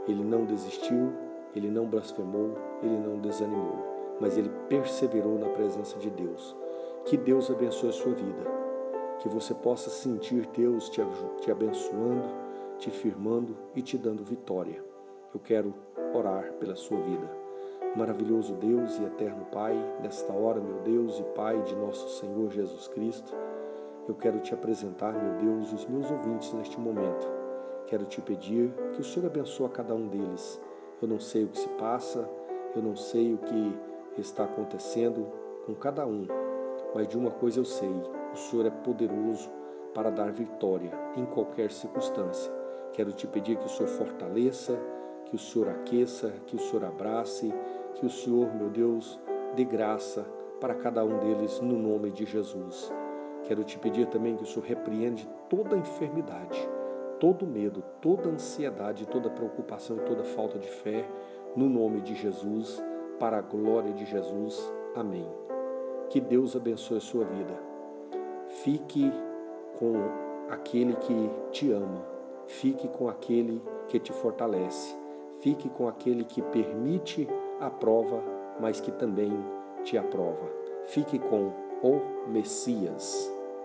ele não desistiu, ele não blasfemou, ele não desanimou, mas ele perseverou na presença de Deus. Que Deus abençoe a sua vida, que você possa sentir Deus te, te abençoando, te firmando e te dando vitória. Eu quero orar pela sua vida. Maravilhoso Deus e eterno Pai, nesta hora, meu Deus e Pai de nosso Senhor Jesus Cristo, eu quero te apresentar, meu Deus, os meus ouvintes neste momento. Quero te pedir que o Senhor abençoe a cada um deles. Eu não sei o que se passa, Eu não sei o que está acontecendo com cada um, mas de uma coisa eu sei: o Senhor é poderoso para dar vitória em qualquer circunstância. Quero te pedir que o Senhor fortaleça, que o Senhor aqueça, que o Senhor abrace, que o Senhor, meu Deus, dê graça para cada um deles no nome de Jesus. Quero te pedir também que o Senhor repreende toda enfermidade, todo medo, toda ansiedade, toda preocupação e toda falta de fé, no nome de Jesus, para a glória de Jesus. Amém. Que Deus abençoe a sua vida. Fique com aquele que te ama, fique com aquele que te fortalece, fique com aquele que permite a prova, mas que também te aprova. Fique com o Messias.